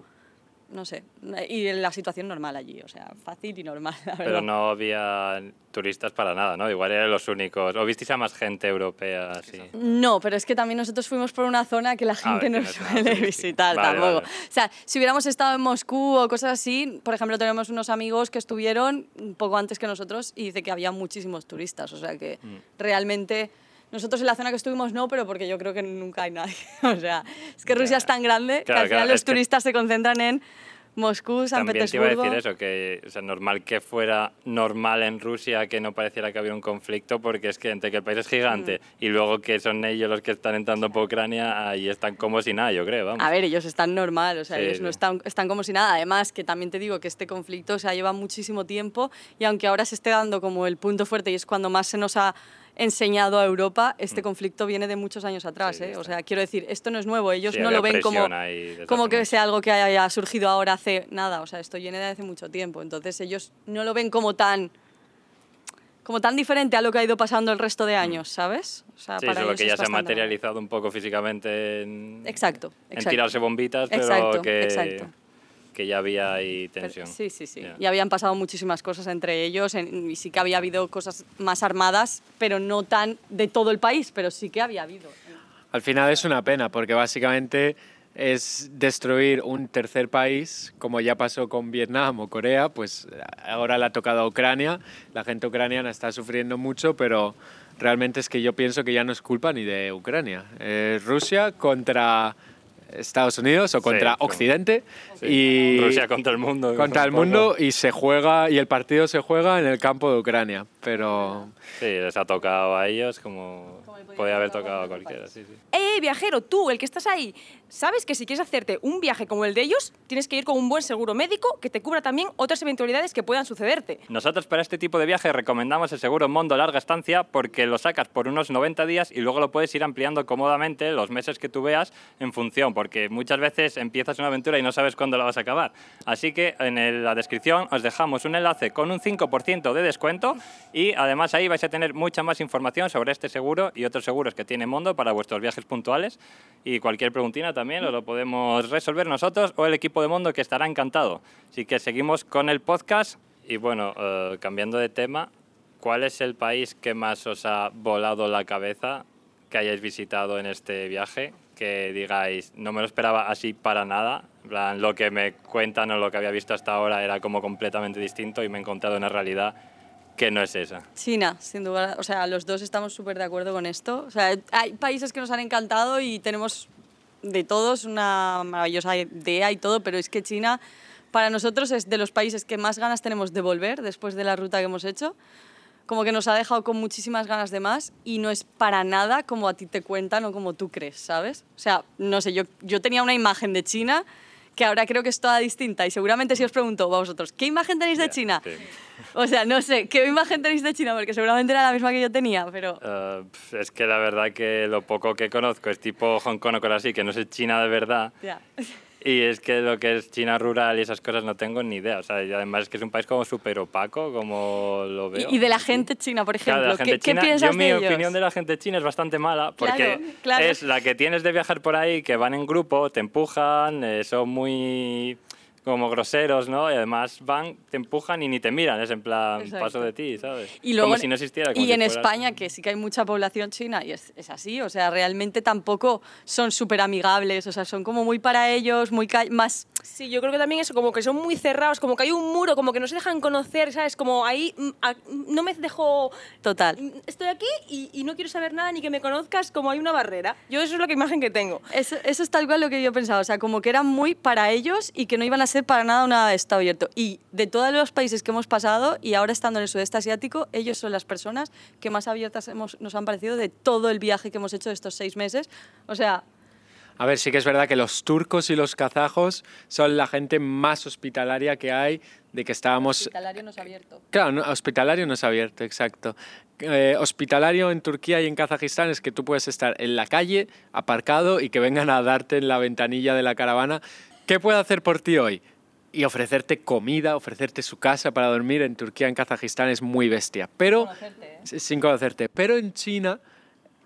no sé, y la situación normal allí, o sea, fácil y normal, la verdad. Pero no había turistas para nada, ¿no? Igual eran los únicos. ¿O visteis a más gente europea así? No, pero es que también nosotros fuimos por una zona que la gente que no suele visitar Vale, tampoco. vale. O sea, si hubiéramos estado en Moscú o cosas así, por ejemplo, tenemos unos amigos que estuvieron un poco antes que nosotros y dice que había muchísimos turistas, o sea que Mm. realmente... Nosotros en la zona que estuvimos no, pero porque yo creo que nunca hay nadie. O sea, es que. Rusia es tan grande que Claro, al final claro, los es que- turistas se concentran en Moscú, San También te iba a Petersburgo. decir eso, que o sea, normal que fuera normal en Rusia que no pareciera que había un conflicto, porque es que entre que el país es gigante Mm. y luego que son ellos los que están entrando por Ucrania, ahí están como si nada, yo creo, vamos. A ver, ellos están normal, o sea, Sí, ellos no sí. están, están como si nada. Además, que también te digo que este conflicto o sea, lleva muchísimo tiempo y aunque ahora se esté dando como el punto fuerte y es cuando más se nos ha enseñado a Europa, este conflicto viene de muchos años atrás. Mm. Sí, ¿eh? O sea, quiero decir, esto no es nuevo, ellos Sí, no lo ven como, como que sea algo que haya surgido ahora hace nada, o sea, esto viene de hace mucho tiempo. Entonces ellos no lo ven como tan como tan diferente a lo que ha ido pasando el resto de años, ¿sabes? O sea, Mm. Sí, para solo que ya se ha materializado un poco físicamente en, Exacto, en tirarse bombitas, pero Exacto, que, exacto. Que ya había ahí Pero- tensión. sí, sí, sí. Ya. Y habían pasado muchísimas cosas entre ellos en- y sí que había habido cosas más armadas, pero no tan de todo el país, pero sí que había habido. Al final es una pena, porque básicamente es destruir un tercer país, como ya pasó con Vietnam o Corea, pues ahora le ha tocado a Ucrania. La gente ucraniana está sufriendo mucho, pero realmente es que yo pienso que ya no es culpa ni de Ucrania. Es Rusia contra Estados Unidos o contra Occidente Sí. y Rusia contra el mundo. contra el mundo y se juega y el partido se juega en el campo de Ucrania, pero Sí, les ha tocado a ellos como podía podía haber tocado a a cualquier cualquiera. Sí, sí. ¡Eh, viajero! Tú, el que estás ahí, ¿sabes que si quieres hacerte un viaje como el de ellos, tienes que ir con un buen seguro médico que te cubra también otras eventualidades que puedan sucederte? Nosotros para este tipo de viaje recomendamos el seguro Mondo Larga Estancia porque lo sacas por unos 90 días y luego lo puedes ir ampliando cómodamente los meses que tú veas en función, porque muchas veces empiezas una aventura y no sabes cuándo la vas a acabar. Así que en la descripción os dejamos un enlace con un 5% de descuento y además ahí vais a tener mucha más información sobre este seguro y otros seguros que tiene Mondo para vuestros viajes puntuales y cualquier preguntina también lo podemos resolver nosotros o el equipo de Mondo que estará encantado. Así que seguimos con el podcast y bueno, eh, cambiando de tema, ¿cuál es el país que más os ha volado la cabeza que hayáis visitado en este viaje? Que digáis, no me lo esperaba así para nada. Plan, lo que me cuentan o lo que había visto hasta ahora era como completamente distinto y me he encontrado una realidad que no es esa. China, sin duda. O sea, los dos estamos súper de acuerdo con esto. O sea, hay países que nos han encantado y tenemos de todos una maravillosa idea y todo, pero es que China para nosotros es de los países que más ganas tenemos de volver después de la ruta que hemos hecho. Como que nos ha dejado con muchísimas ganas de más y no es para nada como a ti te cuentan o como tú crees, ¿sabes? O sea, no sé, yo, yo tenía una imagen de China que ahora creo que es toda distinta y seguramente si os pregunto a vosotros, ¿qué imagen tenéis de China? sí. O sea, no sé, ¿qué imagen tenéis de China? Porque seguramente era la misma que yo tenía, pero... Pf, es que la verdad que lo poco que conozco es tipo Hong Kong o cosas así, que no es China de verdad. Ya. Y es que lo que es China rural y esas cosas no tengo ni idea. O sea, y además es que es un país como súper opaco, como lo veo. Y, y de la gente china, por ejemplo, Claro, de la gente ¿qué, qué china, piensas yo de mi ellos? opinión de la gente china es bastante mala porque Claro, claro. es la que tienes de viajar por ahí, que van en grupo, te empujan, eh, son muy como groseros, ¿no? Y además van, te empujan y ni te miran, es en plan, Exacto. paso de ti, ¿sabes? Y luego, como si no existiera. como y si en fueras- España, que sí que hay mucha población china, y es, es así, o sea, realmente tampoco son súper amigables, o sea, son como muy para ellos, muy más... Sí, yo creo que también eso, como que son muy cerrados, como que hay un muro, como que no se dejan conocer, ¿sabes? Como ahí mm, a- no me dejo... Total. mm, Estoy aquí y, y no quiero saber nada ni que me conozcas, como hay una barrera. Yo eso es la que imagen que tengo. Eso, eso es tal cual lo que yo pensaba, o sea, como que eran muy para ellos y que no iban a ser para nada una estado abierto. Y de todos los países que hemos pasado y ahora estando en el sudeste asiático, ellos son las personas que más abiertas hemos, nos han parecido de todo el viaje que hemos hecho de estos seis meses. O sea, A ver, sí que es verdad que los turcos y los kazajos son la gente más hospitalaria que hay, de que estábamos... hospitalario no es abierto. Claro, no, hospitalario no es abierto, exacto. Eh, hospitalario en Turquía y en Kazajistán es que tú puedes estar en la calle, aparcado, y que vengan a darte en la ventanilla de la caravana. ¿Qué puedo hacer por ti hoy? Y ofrecerte comida, ofrecerte su casa para dormir en Turquía, en Kazajistán es muy bestia. Pero Conocerte, ¿eh? sin conocerte. Pero en China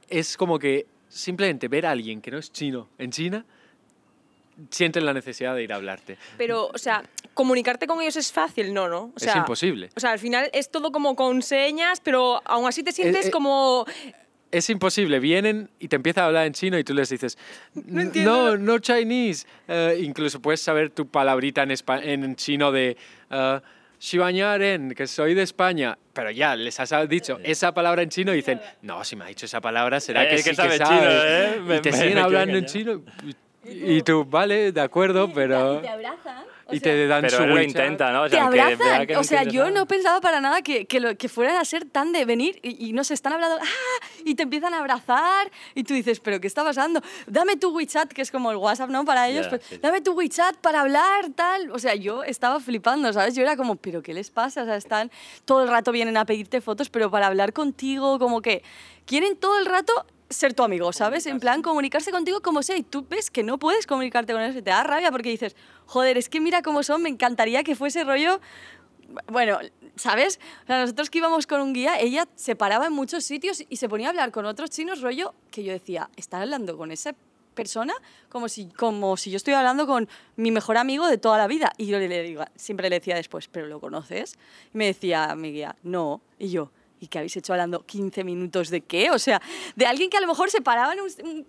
es como que simplemente ver a alguien que no es chino en China sienten la necesidad de ir a hablarte. Pero, o sea, comunicarte con ellos es fácil, no, ¿no? O Es imposible. O sea, al final es todo como con señas, pero aún así te sientes eh, como... Es imposible. Vienen y te empiezan a hablar en chino y tú les dices, no, entiendo. no, no Chinese. Eh, incluso puedes saber tu palabrita en, espa- en chino de uh, que soy de España. Pero ya les has dicho esa palabra en chino y dicen, no, si me ha dicho esa palabra será Eh, que es sí que sabe que chino. ¿eh? Me- y te me- siguen me hablando en chino. Y, tú, vale, de acuerdo, pero... abrazan. Y te dan Pero su él lo WeChat. intenta, ¿no? O Te sea, vea abrazan. que o sea, yo nada. no pensaba para nada que, que, lo, que fueran a ser tan de venir y, y nos están hablando ¡ah! y te empiezan a abrazar y tú dices, ¿pero qué está pasando? Dame tu WeChat, que es como el WhatsApp, ¿no? Para ellos. Pues, sí. Dame tu WeChat para hablar, tal. O sea, yo estaba flipando, ¿sabes? Yo era como, ¿pero qué les pasa? O sea, están todo el rato vienen a pedirte fotos, pero para hablar contigo, como que quieren todo el rato ser tu amigo, ¿sabes? En plan, comunicarse contigo como sea. Y tú ves que no puedes comunicarte con ellos te da rabia porque dices, joder, es que mira cómo son, me encantaría que fuese rollo bueno, ¿sabes? O sea, nosotros que íbamos con un guía, ella se paraba en muchos sitios y se ponía a hablar con otros chinos, rollo, que yo decía, ¿está hablando con esa persona como si, como si yo estuviera hablando con mi mejor amigo de toda la vida? Y yo le, le digo, siempre le decía después, ¿pero lo conoces? Y me decía mi guía, no. Y yo, ¿y qué habéis hecho hablando 15 minutos de qué? O sea, de alguien que a lo mejor se paraba en un, un-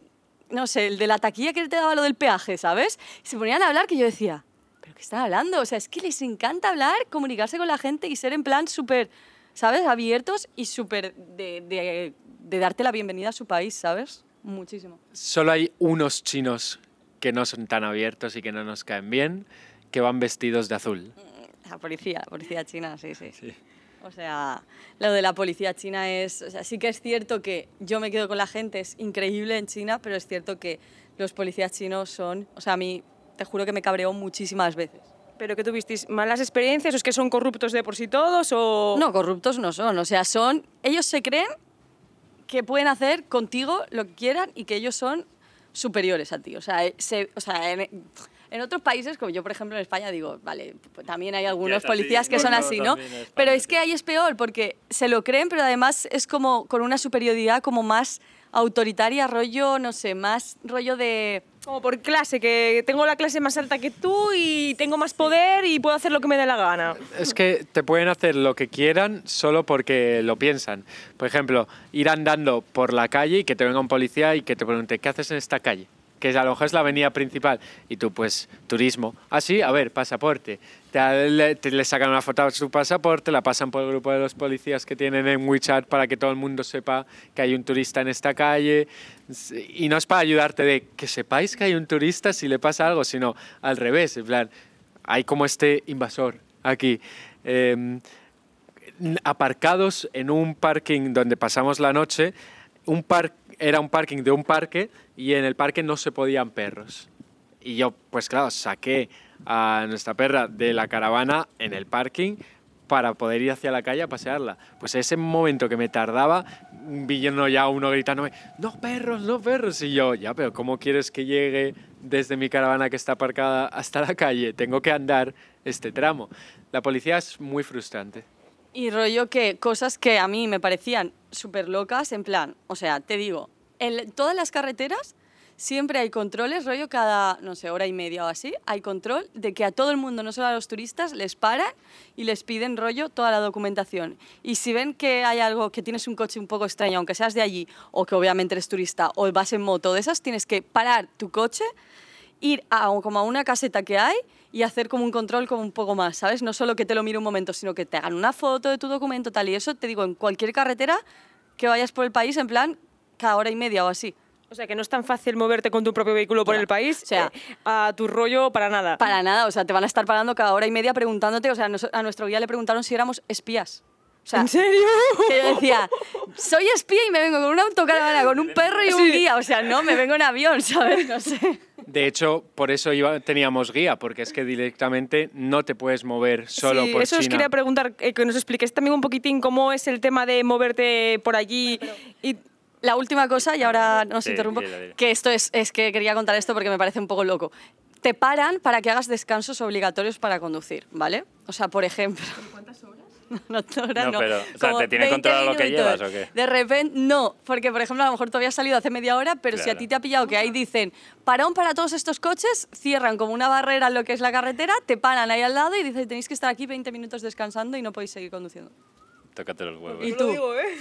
no sé, el de la taquilla que te daba lo del peaje, ¿sabes? Y se ponían a hablar que yo decía, ¿pero qué están hablando? O sea, es que les encanta hablar, comunicarse con la gente y ser en plan súper, ¿sabes? Abiertos y súper de, de, de darte la bienvenida a su país, ¿sabes? Muchísimo. Solo hay unos chinos que no son tan abiertos y que no nos caen bien, que van vestidos de azul. La policía, la policía china, sí, sí. O sea, lo de la policía china es... O sea, sí que es cierto que yo me quedo con la gente, es increíble en China, pero es cierto que los policías chinos son... O sea, a mí te juro que me cabreó muchísimas veces. ¿Pero que tuvisteis malas experiencias o es que son corruptos de por sí todos o...? No, corruptos no son. O sea, son. Ellos se creen que pueden hacer contigo lo que quieran y que ellos son superiores a ti. O sea, eh, se- o sea en, en otros países, como yo, por ejemplo, en España, digo, vale, pues también hay algunos así, policías que son así, ¿no? España, Pero es sí. que ahí es peor porque se lo creen, pero además es como con una superioridad como más autoritaria, rollo, no sé, más rollo de... Como por clase, que tengo la clase más alta que tú y tengo más poder y puedo hacer lo que me dé la gana. Es que te pueden hacer lo que quieran solo porque lo piensan. Por ejemplo, ir andando por la calle y que te venga un policía y que te pregunte, ¿qué haces en esta calle? Que a lo mejor es la avenida principal. Y tú, pues, turismo. Ah, sí, a ver, pasaporte. Te, le, te- le sacan una foto a su pasaporte, la pasan por el grupo de los policías que tienen en WeChat para que todo el mundo sepa que hay un turista en esta calle. Y no es para ayudarte de que sepáis que hay un turista si le pasa algo, sino al revés. En plan, hay como este invasor aquí. Em, aparcados en un parking donde pasamos la noche. Un par era un parking de un parque y en el parque no se podían perros. Y yo, pues claro, saqué a nuestra perra de la caravana en el parking para poder ir hacia la calle a pasearla. Pues ese momento que me tardaba, vino ya uno gritándome, no perros, no perros. Y yo, ya, pero ¿cómo quieres que llegue desde mi caravana que está aparcada hasta la calle? Tengo que andar este tramo. La policía es muy frustrante. Y rollo que cosas que a mí me parecían súper locas, en plan, o sea, te digo, en todas las carreteras siempre hay controles, rollo cada, no sé, hora y media o así, hay control de que a todo el mundo, no solo a los turistas, les paran y les piden rollo toda la documentación. Y si ven que hay algo, que tienes un coche un poco extraño, aunque seas de allí, o que obviamente eres turista, o vas en moto de esas, tienes que parar tu coche ir a como a una caseta que hay y hacer como un control como un poco más, ¿sabes? No solo que te lo mire un momento, sino que te hagan una foto de tu documento, tal. Y eso te digo, en cualquier carretera que vayas por el país, en plan, cada hora y media o así. O sea, que no es tan fácil moverte con tu propio vehículo por el país O sea, eh, a tu rollo para nada. Para nada, o sea, te van a estar parando cada hora y media preguntándote, o sea, a nuestro guía le preguntaron si éramos espías. O sea, ¿En serio? que yo decía, soy espía y me vengo con una autocaravana, con un perro y un Sí. guía. O sea, no, me vengo en avión, ¿sabes? No sé. De hecho, por eso iba- teníamos guía, porque es que directamente no te puedes mover solo sí, por eso os China. quería preguntar, eh, que nos expliques también un poquitín cómo es el tema de moverte por allí. Y La última cosa, y ahora nos Sí, interrumpo, dile, dile. que esto es, es que quería contar esto porque me parece un poco loco. Te paran para que hagas descansos obligatorios para conducir, ¿vale? O sea, por ejemplo... ¿Cuántas horas? no, horas No, no. pero, o sea, como ¿te tiene 20 controlado lo que llevas o qué? De repente, no, porque por ejemplo a lo mejor tú habías salido hace media hora, pero si a Claro. ti te ha pillado que ahí dicen parón para todos estos coches, cierran como una barrera en lo que es la carretera, te paran ahí al lado y dicen tenéis que estar aquí 20 minutos descansando y no podéis seguir conduciendo. Tócate los huevos. ¿Y tú?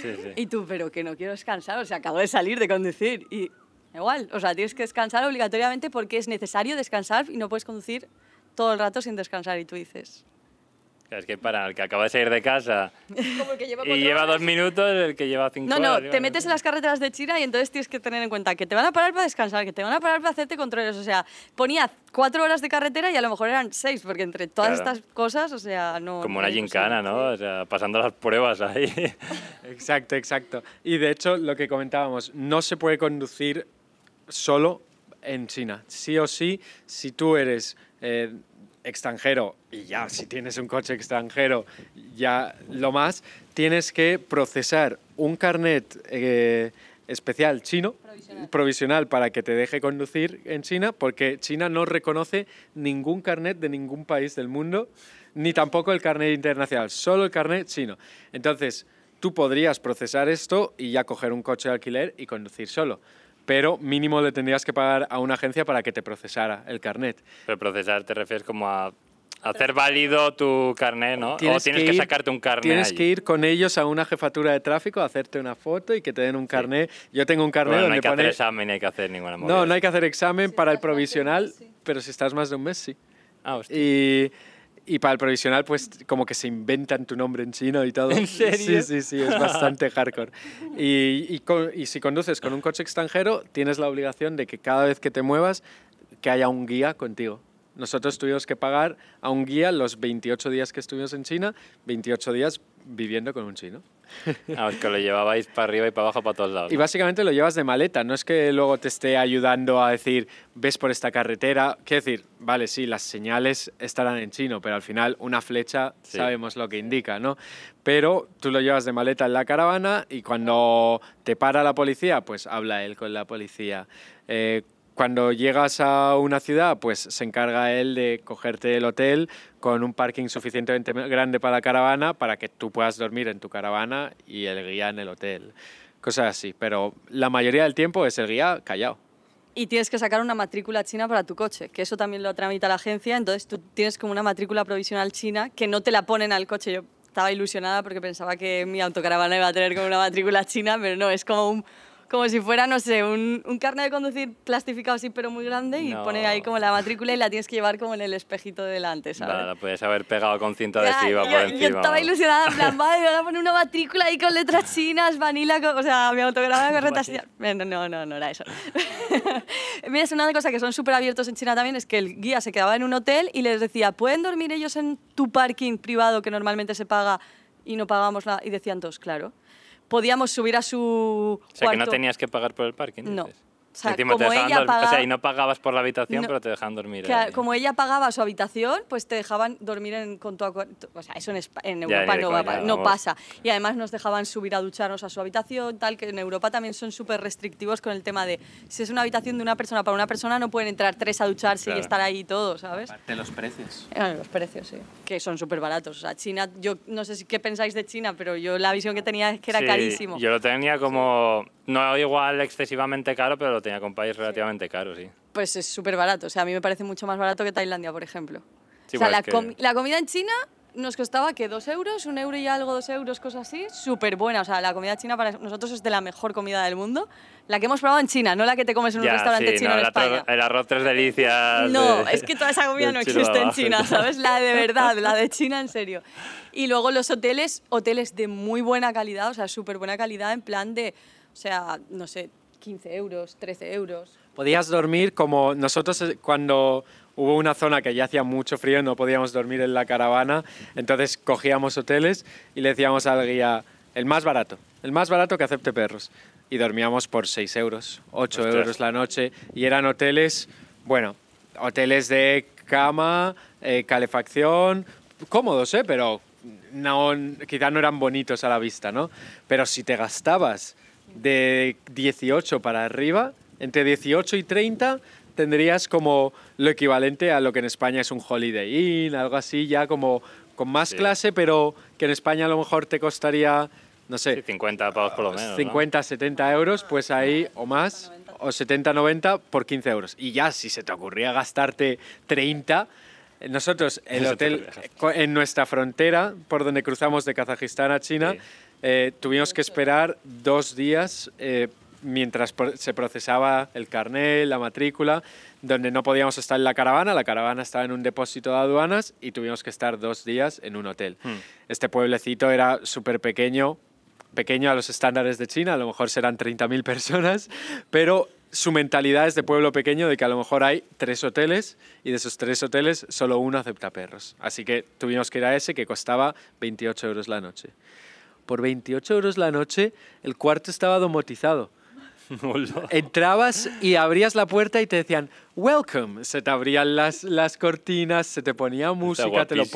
Sí, sí. Y tú, pero que no quiero descansar, o sea, acabo de salir de conducir y igual, o sea, tienes que descansar obligatoriamente porque es necesario descansar y no puedes conducir todo el rato sin descansar y tú dices, Claro, Es que para el que acaba de salir de casa Como el que lleva y lleva horas. dos minutos, el que lleva cinco No, no, horas, te metes en las carreteras de China y entonces tienes que tener en cuenta que te van a parar para descansar, que te van a parar para hacerte controles. O sea, ponía cuatro horas de carretera y a lo mejor eran seis, porque entre todas Claro. estas cosas, o sea, no. Como no una gincana. ¿no? O sea, pasando las pruebas ahí. Exacto, exacto. Y de hecho, lo que comentábamos, no se puede conducir solo en China. Sí o sí, si tú eres eh, extranjero y ya, si tienes un coche extranjero, ya lo más, tienes que procesar un carnet eh, especial chino, provisional. para que te deje conducir en China, porque China no reconoce ningún carnet de ningún país del mundo, ni tampoco el carnet internacional, solo el carnet chino. Entonces, tú podrías procesar esto y ya coger un coche de alquiler y conducir solo. Pero mínimo le tendrías que pagar a una agencia para que te procesara el carnet. Pero procesar te refieres como a hacer válido tu carnet, ¿no? o tienes que, ir- sacarte un carnet Tienes allí. que ir con ellos a una jefatura de tráfico, hacerte una foto y que te den un carnet. Yo tengo un carnet Bueno, no donde hay que pone... hacer examen, ni hay que hacer ninguna movida. no, no hay que hacer examen para el provisional, pero si estás más de un mes, sí. Ah, hostia. Y, y para el provisional, pues como que se inventan tu nombre en chino y todo. ¿En serio? Sí, sí, sí, es bastante hardcore. Y, y, con- y si conduces con un coche extranjero, tienes la obligación de que cada vez que te muevas, que haya un guía contigo. Nosotros tuvimos que pagar a un guía los 28 días que estuvimos en China, 28 días viviendo con un chino. Ah, es que lo llevabais para arriba y para abajo, para todos lados. Y básicamente lo llevas de maleta, no es que luego te esté ayudando a decir, ves por esta carretera. Quiero decir, vale, sí, las señales estarán en chino, pero al final una flecha Sí. sabemos lo que indica, ¿no? Pero tú lo llevas de maleta en la caravana y cuando te para la policía, pues habla él con la policía. Eh, cuando llegas a una ciudad, pues se encarga él de cogerte el hotel con un parking suficientemente grande para la caravana para que tú puedas dormir en tu caravana y el guía en el hotel. Cosas así, pero la mayoría del tiempo es el guía callado. Y tienes que sacar una matrícula china para tu coche, que eso también lo tramita la agencia, entonces tú tienes como una matrícula provisional china que no te la ponen al coche. Yo estaba ilusionada porque pensaba que mi autocaravana iba a tener como una matrícula china, pero no, es como un como si fuera, no sé, un, un carnet de conducir plastificado así, pero muy grande, y No. pone ahí como la matrícula y la tienes que llevar como en el espejito de delante, ¿sabes? Nada, puedes haber pegado con cinta adhesiva yo, por yo encima. estaba vamos. ilusionada, en plan, me van a poner una matrícula ahí con letras chinas, vanilla, con- o sea, mi autograma letras chinas. No, no, no, no era eso. Mira, es una cosa que son súper abiertos en China también, es que el guía se quedaba en un hotel y les decía, ¿pueden dormir ellos en tu parking privado que normalmente se paga y no pagamos nada? Y decían todos, claro. Podíamos subir a su O sea, que no tenías que pagar por el parking. No. dices. O sea, Encima como ella dormir- O sea, y no pagabas por la habitación, No. pero te dejaban dormir. Como ella pagaba su habitación, pues te dejaban dormir en, con tu O sea, eso en, en Ya, Europa de no, va- no pasa. Y además nos dejaban subir a ducharnos a su habitación, tal, que en Europa también son súper restrictivos con el tema de si es una habitación de una persona para una persona, no pueden entrar tres a ducharse Claro. y estar ahí todo, ¿sabes? De los precios. Eh, Los precios, sí. Que son súper baratos. O sea, China, yo no sé si qué pensáis de China, pero yo la visión que tenía es que era Sí, carísimo. Yo lo tenía como, no igual excesivamente caro, pero lo tenía con un país relativamente caro, sí. Pues es súper barato. O sea, a mí me parece mucho más barato que Tailandia, por ejemplo. Sí, o sea, pues la, que- comi- la comida en China nos costaba que dos euros, un euro y algo, dos euros, cosas así. Súper buena. O sea, la comida china para nosotros es de la mejor comida del mundo. La que hemos probado en China, no la que te comes en un Ya, restaurante sí, chino no, en España. el arroz tres delicias. No, de- es que toda esa comida no existe en abajo y China. ¿sabes? La de verdad, la de China en serio. Y luego los hoteles, hoteles de muy buena calidad, o sea, súper buena calidad en plan de, o sea, no sé, 15 euros, 13 euros. Podías dormir como nosotros eh, cuando hubo una zona que ya hacía mucho frío, no podíamos dormir en la caravana, entonces cogíamos hoteles y le decíamos al guía, el más barato, el más barato que acepte perros. Y dormíamos por 6 euros, 8 Ostras. euros la noche. Y eran hoteles, bueno, hoteles de cama, eh, calefacción, cómodos, ¿eh? Pero no, quizá no eran bonitos a la vista, ¿no? Pero si te gastabas de 18 para arriba, entre 18 y 30 tendrías como lo equivalente a lo que en España es un Holiday Inn, algo así, ya como con más Sí. clase, pero que en España a lo mejor te costaría, no sé, Sí, 50 pavos por lo menos. ¿no? 50, 70 euros, pues ahí o más, o 70, 90 por 15 euros. Y ya, si se te ocurría gastarte 30, eh, nosotros, el hotel en nuestra frontera, por donde cruzamos de Kazajistán a China, Sí. Eh, tuvimos que esperar dos días eh, mientras se procesaba el carnet, la matrícula, donde no podíamos estar en la caravana. La caravana estaba en un depósito de aduanas y tuvimos que estar dos días en un hotel. Hmm. Este pueblecito era súper pequeño, pequeño a los estándares de China, a lo mejor serán 30.000 personas, pero su mentalidad es de pueblo pequeño, de que a lo mejor hay tres hoteles y de esos tres hoteles solo uno acepta perros. Así que tuvimos que ir a ese que costaba 28 euros la noche. Por 28 euros la noche el cuarto estaba domotizado. Entrabas y abrías la puerta y te decían welcome. Se te abrían las, las cortinas, se te ponía música, te lo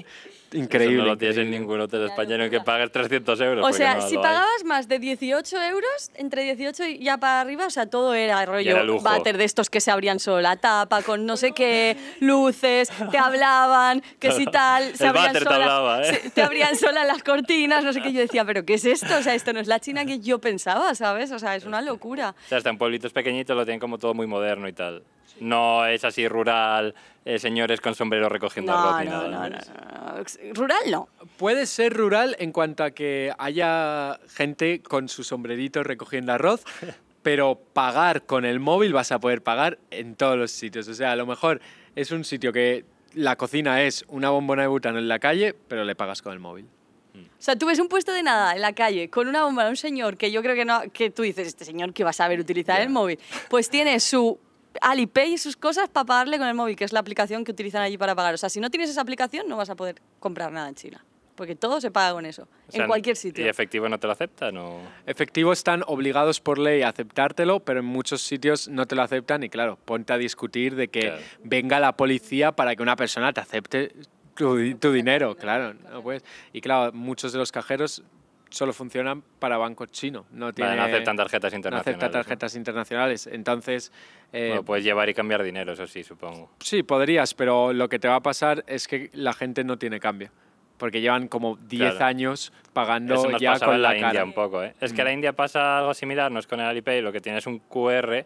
¿eh? Perfumaban. Eso Increíble. no lo tienes en increíble. ningún hotel español en que pagues 300 euros. O sea, no si hay. pagabas más de 18 euros, entre 18 y ya para arriba, o sea, todo era rollo era lujo. váter de estos que se abrían solo la tapa, con no sé qué, luces, te hablaban, que si tal, se El abrían váter te sola- hablaba, ¿eh? se- te abrían solas las cortinas, no sé qué. Yo decía, ¿pero qué es esto? O sea, esto no es la China que yo pensaba, ¿sabes? O sea, es una locura. O sea, hasta en pueblitos pequeñitos lo tienen como todo muy moderno y tal. No es así rural, eh, señores con sombrero recogiendo No, arroz ni no, nada. no, ¿no? no, no. Rural no. Puede ser rural en cuanto a que haya gente con su sombrerito recogiendo arroz, pero pagar con el móvil vas a poder pagar en todos los sitios. O sea, a lo mejor es un sitio que la cocina es una bombona de butano en la calle, pero le pagas con el móvil. O sea, tú ves un puesto de nada en la calle con una bomba un señor que yo creo que no, que tú dices, este señor que va a saber utilizar el móvil, pues tiene su Alipay y sus cosas para pagarle con el móvil, que es la aplicación que utilizan allí para pagar. O sea, si no tienes esa aplicación no vas a poder comprar nada en China, porque todo se paga con eso, O sea, en cualquier sitio. ¿Y efectivo no te lo aceptan? O... Efectivo están obligados por ley a aceptártelo, pero en muchos sitios no te lo aceptan y claro, ponte a discutir de que Claro. venga la policía para que una persona te acepte tu, di- tu dinero, claro, no puedes. Y claro, muchos de los cajeros solo funcionan para bancos chinos, no tiene, Vale, no aceptan tarjetas no internacionales. ¿no? tarjetas internacionales. Entonces, eh, Bueno, puedes llevar y cambiar dinero, eso sí, supongo. sí, podrías, pero lo que te va a pasar es que la gente no tiene cambio. Porque llevan como 10 Claro. años pagando Eso nos ya con en la, la India cara. un poco, ¿eh? Es que Mm. en la India pasa algo similar, no es con el Alipay, lo que tiene es un QR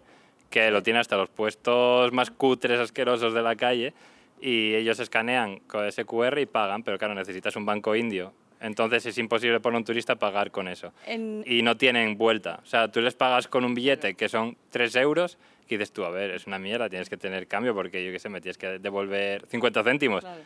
que lo tiene hasta los puestos más cutres, asquerosos de la calle y ellos escanean con ese QR y pagan, pero claro, necesitas un banco indio. Entonces es imposible para un turista pagar con eso. En- Y no tienen vuelta. O sea, tú les pagas con un billete que son 3 euros y dices tú, a ver, es una mierda, tienes que tener cambio porque yo qué sé, me tienes que devolver 50 céntimos. Claro.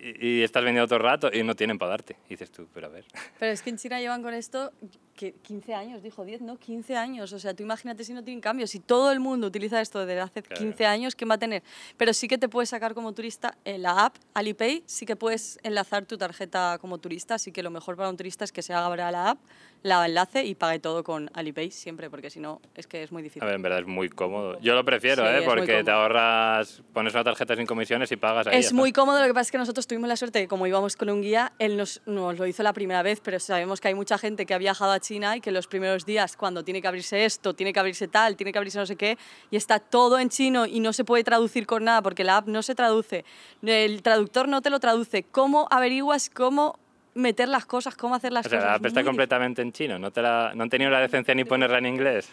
Y, y estás vendiendo todo el rato y no tienen para darte. Y dices tú, pero a ver. Pero es que en China llevan con esto que 15 años, dijo 10, no, 15 años. O sea, tú imagínate si no tienen cambio. Si todo el mundo utiliza esto desde hace Claro. 15 años, ¿quién va a tener? Pero sí que te puedes sacar como turista en la app Alipay, sí que puedes enlazar tu tarjeta como turista. Así que lo mejor para un turista es que se abra la app, la enlace y pague todo con Alipay siempre, porque si no, es que es muy difícil. A ver, en verdad es muy cómodo. Yo lo prefiero, Sí, ¿eh? Porque te ahorras, pones una tarjeta sin comisiones y pagas ahí. Es muy cómodo, lo que pasa es que nosotros tuvimos la suerte que como íbamos con un guía, él nos, nos lo hizo la primera vez, pero sabemos que hay mucha gente que ha viajado a China y que los primeros días, cuando tiene que abrirse esto, tiene que abrirse tal, tiene que abrirse no sé qué, y está todo en chino y no se puede traducir con nada porque la app no se traduce, el traductor no te lo traduce. ¿Cómo averiguas cómo meter las cosas, cómo hacer las O sea, cosas? la app está completamente en chino. ¿No, te la, ¿No han tenido la decencia ni ponerla en inglés?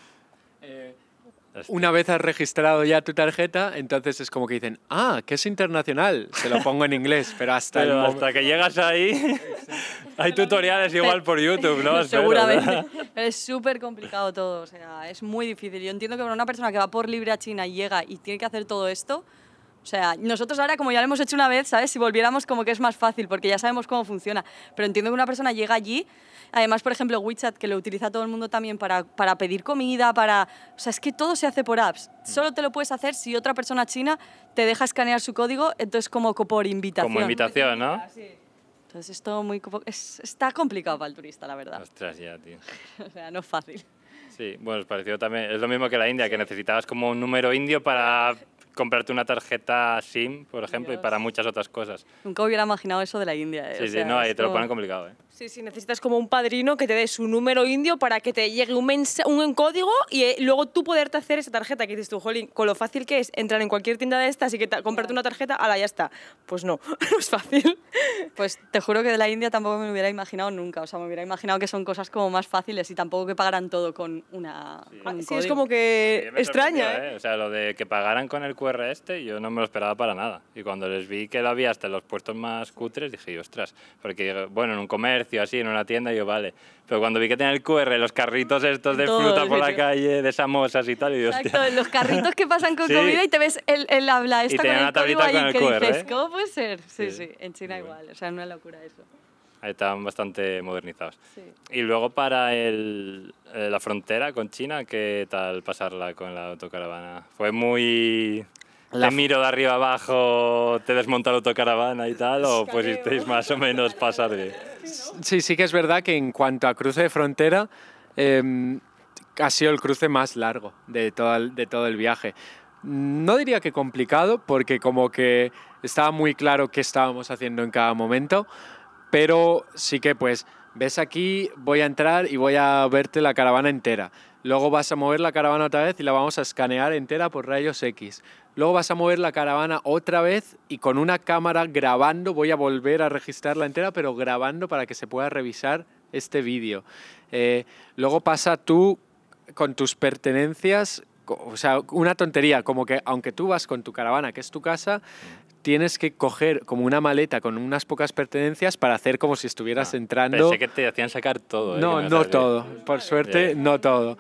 Una vez has registrado ya tu tarjeta, entonces es como que dicen, ah, que es internacional, se lo pongo en inglés, pero hasta el Pero mo- hasta que llegas ahí, hay tutoriales igual por YouTube, ¿no? Seguramente. es súper complicado todo, o sea, es muy difícil. Yo entiendo que para una persona que va por libre a China y llega y tiene que hacer todo esto, o sea, nosotros ahora como ya lo hemos hecho una vez, ¿sabes? Si volviéramos como que es más fácil porque ya sabemos cómo funciona. Pero entiendo que una persona llega allí, además, por ejemplo, WeChat, que lo utiliza todo el mundo también para, para pedir comida, para... O sea, es que todo se hace por apps. Solo te lo puedes hacer si otra persona china te deja escanear su código, entonces como co- por invitación. Como invitación, ¿no? Entonces esto muy, es- está complicado para el turista, la verdad. Ostras, ya, tío. O sea, no es fácil. Sí, bueno, es parecido también. Es lo mismo que la India, que necesitabas como un número indio para comprarte una tarjeta SIM, por ejemplo, y para muchas otras cosas. Nunca hubiera imaginado eso de la India. ¿eh? Sí, O sí, no, ahí te lo ponen complicado, ¿eh? Sí, sí, necesitas como un padrino que te dé su número indio para que te llegue un, un código y eh, luego tú poderte hacer esa tarjeta que dices tú, jolín, con lo fácil que es entrar en cualquier tienda de estas y que te, comprarte una tarjeta, ala, ya está. Pues no, no es fácil. Pues te juro que de la India tampoco me lo hubiera imaginado nunca. O sea, me hubiera imaginado que son cosas como más fáciles y tampoco que pagaran todo con una. con un Sí, es código. como Sí, que me extraña, sorprendió, ¿eh? O sea, lo de que pagaran con el QR este, yo no me lo esperaba para nada. Y cuando les vi que lo había hasta en los puestos más cutres, dije, ostras, porque, bueno, en un comercio así, en una tienda, yo, vale. Pero cuando vi que tenía el QR, los carritos estos de Todo, fruta por la calle, de samosas y tal, y yo, hostia. Exacto, los carritos que pasan con Sí. comida y te ves el, el habla esta con tenía el una tablita con el que QR, dices, ¿eh? ¿cómo puede ser? Sí, Sí, sí, en China bueno. igual, o sea, una locura eso. Ahí estaban bastante modernizados. Sí. Y luego para el, eh, la frontera con China, ¿qué tal pasarla con la autocaravana? Fue muy... La- Te miro de arriba abajo, te desmonta la autocaravana y tal, o pusisteis más o menos pasar de... Sí, sí que es verdad que en cuanto a cruce de frontera, em, ha sido el cruce más largo de todo el, de todo el viaje. No diría que complicado, porque como que estaba muy claro qué estábamos haciendo en cada momento, pero sí que pues ves aquí, voy a entrar y voy a verte la caravana entera. Luego vas a mover la caravana otra vez y la vamos a escanear entera por rayos X. Luego vas a mover la caravana otra vez y con una cámara grabando voy a volver a registrarla entera, pero grabando para que se pueda revisar este vídeo. Eh, luego pasa tú con tus pertenencias, o sea, una tontería, como que aunque tú vas con tu caravana, que es tu casa, tienes que coger como una maleta con unas pocas pertenencias para hacer como si estuvieras Ah, entrando. Pensé que te hacían sacar todo. ¿eh? No, no todo. Por suerte, no todo.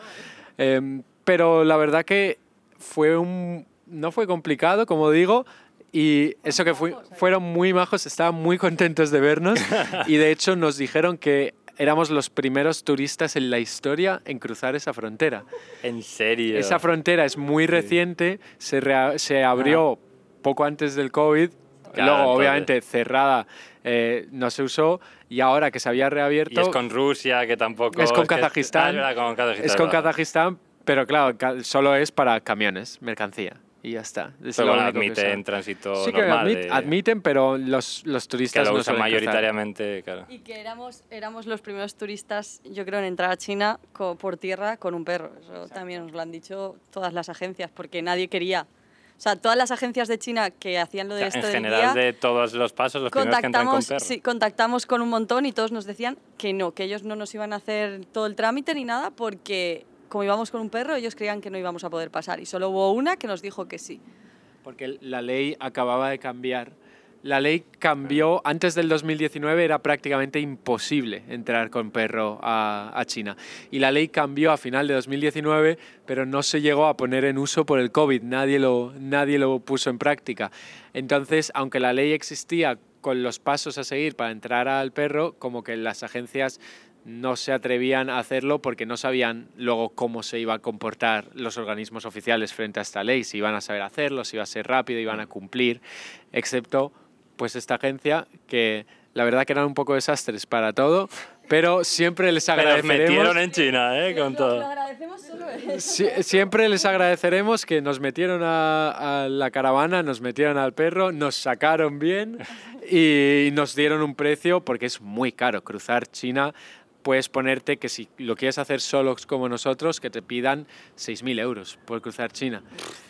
Pero la verdad que fue un, no fue complicado, como digo, y eso que fui- fueron muy majos, estaban muy contentos de vernos y de hecho nos dijeron que éramos los primeros turistas en la historia en cruzar esa frontera. En serio. Esa frontera es muy reciente, se, se abrió poco antes del COVID, Claro, luego entonces. obviamente cerrada eh, no se usó y ahora que se había reabierto... Y es con Rusia, que tampoco... Es con que- Kazajistán. Ah, es verdad, con Kazajistán. Es con. Kazajistán, pero claro, solo es para camiones, mercancía. Y ya está. Es Pero lo bueno, que admiten tránsito Sí que normal. admit- de- admiten, pero los, los que turistas lo no usan mayoritariamente, claro. Y que éramos, éramos los primeros turistas, yo creo, en entrar a China co- por tierra con un perro. Eso también nos lo han dicho todas las agencias, porque nadie quería. O sea, todas las agencias de China que hacían lo O de sea, esto en del general, de todos los pasos, los primeros que entran con perro. sí, contactamos con un montón y todos nos decían que no, que ellos no nos iban a hacer todo el trámite ni nada porque como íbamos con un perro, ellos creían que no íbamos a poder pasar. Y solo hubo una que nos dijo que sí. Porque la ley acababa de cambiar. La ley cambió, antes del 2019 era prácticamente imposible entrar con perro a, a China. Y la ley cambió a final de 2019, pero no se llegó a poner en uso por el COVID, nadie lo, nadie lo puso en práctica. Entonces, aunque la ley existía con los pasos a seguir para entrar al perro, como que las agencias no se atrevían a hacerlo porque no sabían luego cómo se iba a comportar los organismos oficiales frente a esta ley, si iban a saber hacerlo, si iba a ser rápido, iban a cumplir, excepto pues esta agencia que la verdad que eran un poco desastres para todo, pero siempre les Pero os agradeceremos metieron en China, ¿eh? Con todo. agradecemos solo Sie- siempre les agradeceremos que nos metieron a, a la caravana, nos metieron al perro, nos sacaron bien y nos dieron un precio porque es muy caro cruzar China. Puedes ponerte que si lo quieres hacer solos como nosotros, que te pidan 6.000 euros por cruzar China.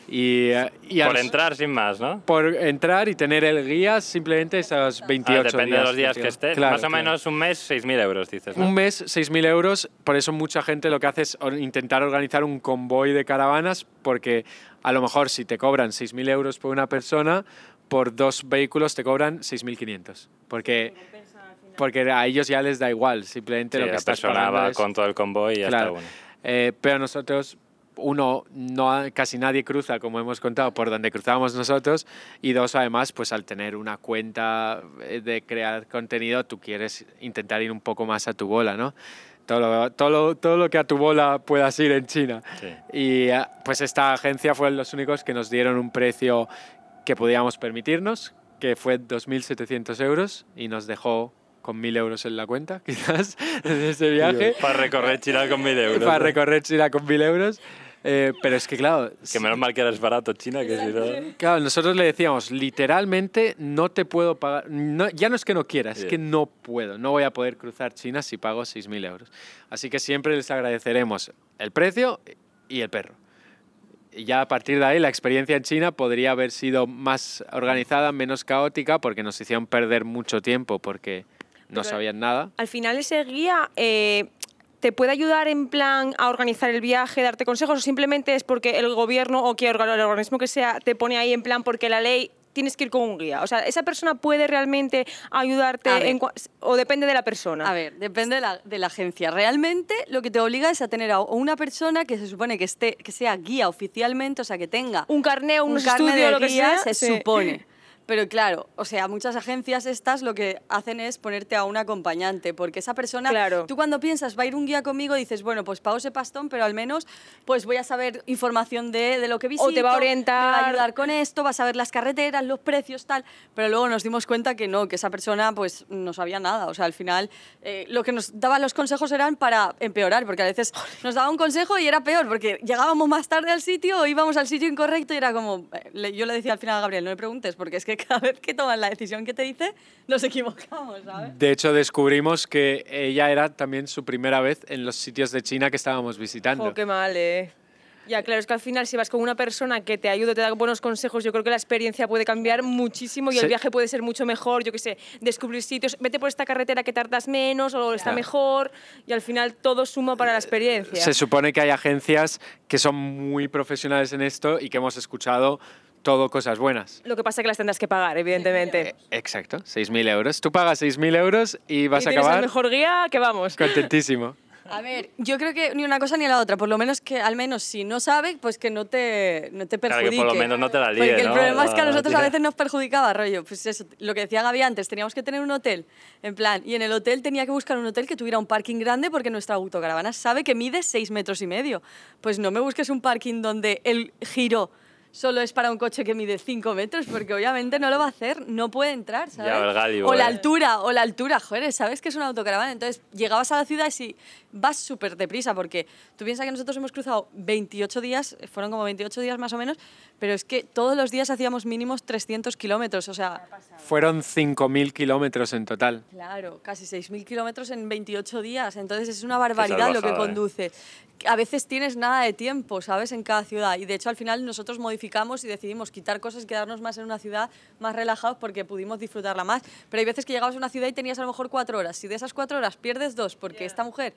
Y, eh, y Por los- entrar sin más, ¿no? por entrar y tener el guía simplemente esos 28 Ah, depende días. de los días que estés. Claro, más o claro. menos un mes, 6.000 euros, dices, ¿no? Un mes, 6.000 euros. Por eso mucha gente lo que hace es intentar organizar un convoy de caravanas, porque a lo mejor si te cobran 6.000 euros por una persona, por dos vehículos te cobran 6.500. Porque, porque a ellos ya les da igual, simplemente Sí, lo que estás pagando es- con todo el convoy y ya Claro. está bueno. Eh, pero nosotros, uno, no, casi nadie cruza, como hemos contado, por donde cruzamos nosotros. Y dos, además, pues al tener una cuenta eh, de crear contenido, tú quieres intentar ir un poco más a tu bola, ¿no? Todo lo, todo lo, todo lo que a tu bola puedas ir en China. Sí. Y eh, pues esta agencia fueron los únicos que nos dieron un precio que podíamos permitirnos, que fue 2.700 euros y nos dejó con 1.000 euros en la cuenta, quizás, de ese viaje Para recorrer China con 1.000 euros. para recorrer China con 1.000 euros. Eh, pero es que, claro, Que menos mal que eres barato, China, que si no... Claro, nosotros le decíamos, literalmente no te puedo pagar, no, ya no es que no quiera, es que no puedo, no voy a poder cruzar China si pago 6.000 euros. Así que siempre les agradeceremos el precio y el perro. Y ya a partir de ahí la experiencia en China podría haber sido más organizada, menos caótica, porque nos hicieron perder mucho tiempo porque no Pero- sabían nada. Al final ese guía eh, te puede ayudar en plan a organizar el viaje, darte consejos o simplemente es porque el gobierno o que el organismo que sea te pone ahí en plan porque la ley tienes que ir con un guía. O sea, esa persona puede realmente ayudarte en o depende de la persona. A ver, depende de la, de la agencia. Realmente lo que te obliga es a tener a una persona que se supone que, esté, que sea guía oficialmente, o sea, que tenga un carnet, un unos carnet estudios, de lo que guía, sea. se sí. supone. Pero claro, o sea, muchas agencias estas lo que hacen es ponerte a un acompañante, porque esa persona, Claro. tú cuando piensas, va a ir un guía conmigo, dices, bueno, pues pago ese pastón, pero al menos pues voy a saber información de, de lo que visito, O te va a me va orientar. a ayudar con esto, vas a ver las carreteras, los precios, tal. Pero luego nos dimos cuenta que no, que esa persona pues no sabía nada. O sea, al final eh, lo que nos daban los consejos eran para empeorar, porque a veces nos daba un consejo y era peor, porque llegábamos más tarde al sitio o íbamos al sitio incorrecto y era como, eh, yo le decía al final a Gabriel, no le preguntes, porque es que cada vez que tomas la decisión que te dice, nos equivocamos, ¿sabes? De hecho, descubrimos que ella era también su primera vez en los sitios de China que estábamos visitando. Jo, qué mal, eh. Ya, claro, es que al final si vas con una persona que te ayuda, te da buenos consejos, yo creo que la experiencia puede cambiar muchísimo y Sí. el viaje puede ser mucho mejor, yo qué sé, descubrir sitios, vete por esta carretera que tardas menos o está Claro. mejor y al final todo suma para la experiencia. Se supone que hay agencias que son muy profesionales en esto y que hemos escuchado todo cosas buenas. Lo que pasa es que las tendrás que pagar, evidentemente. Eh, Exacto, 6.000 euros. Tú pagas 6.000 euros y vas y a tienes el acabar mejor guía que vamos. contentísimo. A ver, yo creo que ni una cosa ni la otra, por lo menos que al menos si no sabe, pues que no te, no te Claro, perjudique. que por lo menos no te la líe, Porque el ¿no? problema es que a No, nosotros a veces nos perjudicaba, rollo, pues eso, lo que decía Gaby antes, teníamos que tener un hotel, en plan, y en el hotel tenía que buscar un hotel que tuviera un parking grande porque nuestra autocaravana sabe que mide 6 metros y medio. Pues no me busques un parking donde el giro solo es para un coche que mide 5 metros, porque obviamente no lo va a hacer, no puede entrar, ¿sabes? Ya, o la eh. altura, o la altura, joder, ¿sabes que es una autocaravana? Entonces llegabas a la ciudad y si vas súper deprisa, porque tú piensas que nosotros hemos cruzado 28 días, fueron como 28 días más o menos, pero es que todos los días hacíamos mínimos 300 kilómetros, o sea, Fueron 5.000 kilómetros en total. claro, casi 6.000 kilómetros en 28 días, entonces es una barbaridad lo que ¿eh? conduce. A veces tienes nada de tiempo, ¿sabes? En cada ciudad. Y de hecho al final nosotros modificamos y decidimos quitar cosas y quedarnos más en una ciudad más relajados porque pudimos disfrutarla más. Pero hay veces que llegabas a una ciudad y tenías a lo mejor cuatro horas. Si de esas cuatro horas pierdes dos porque esta mujer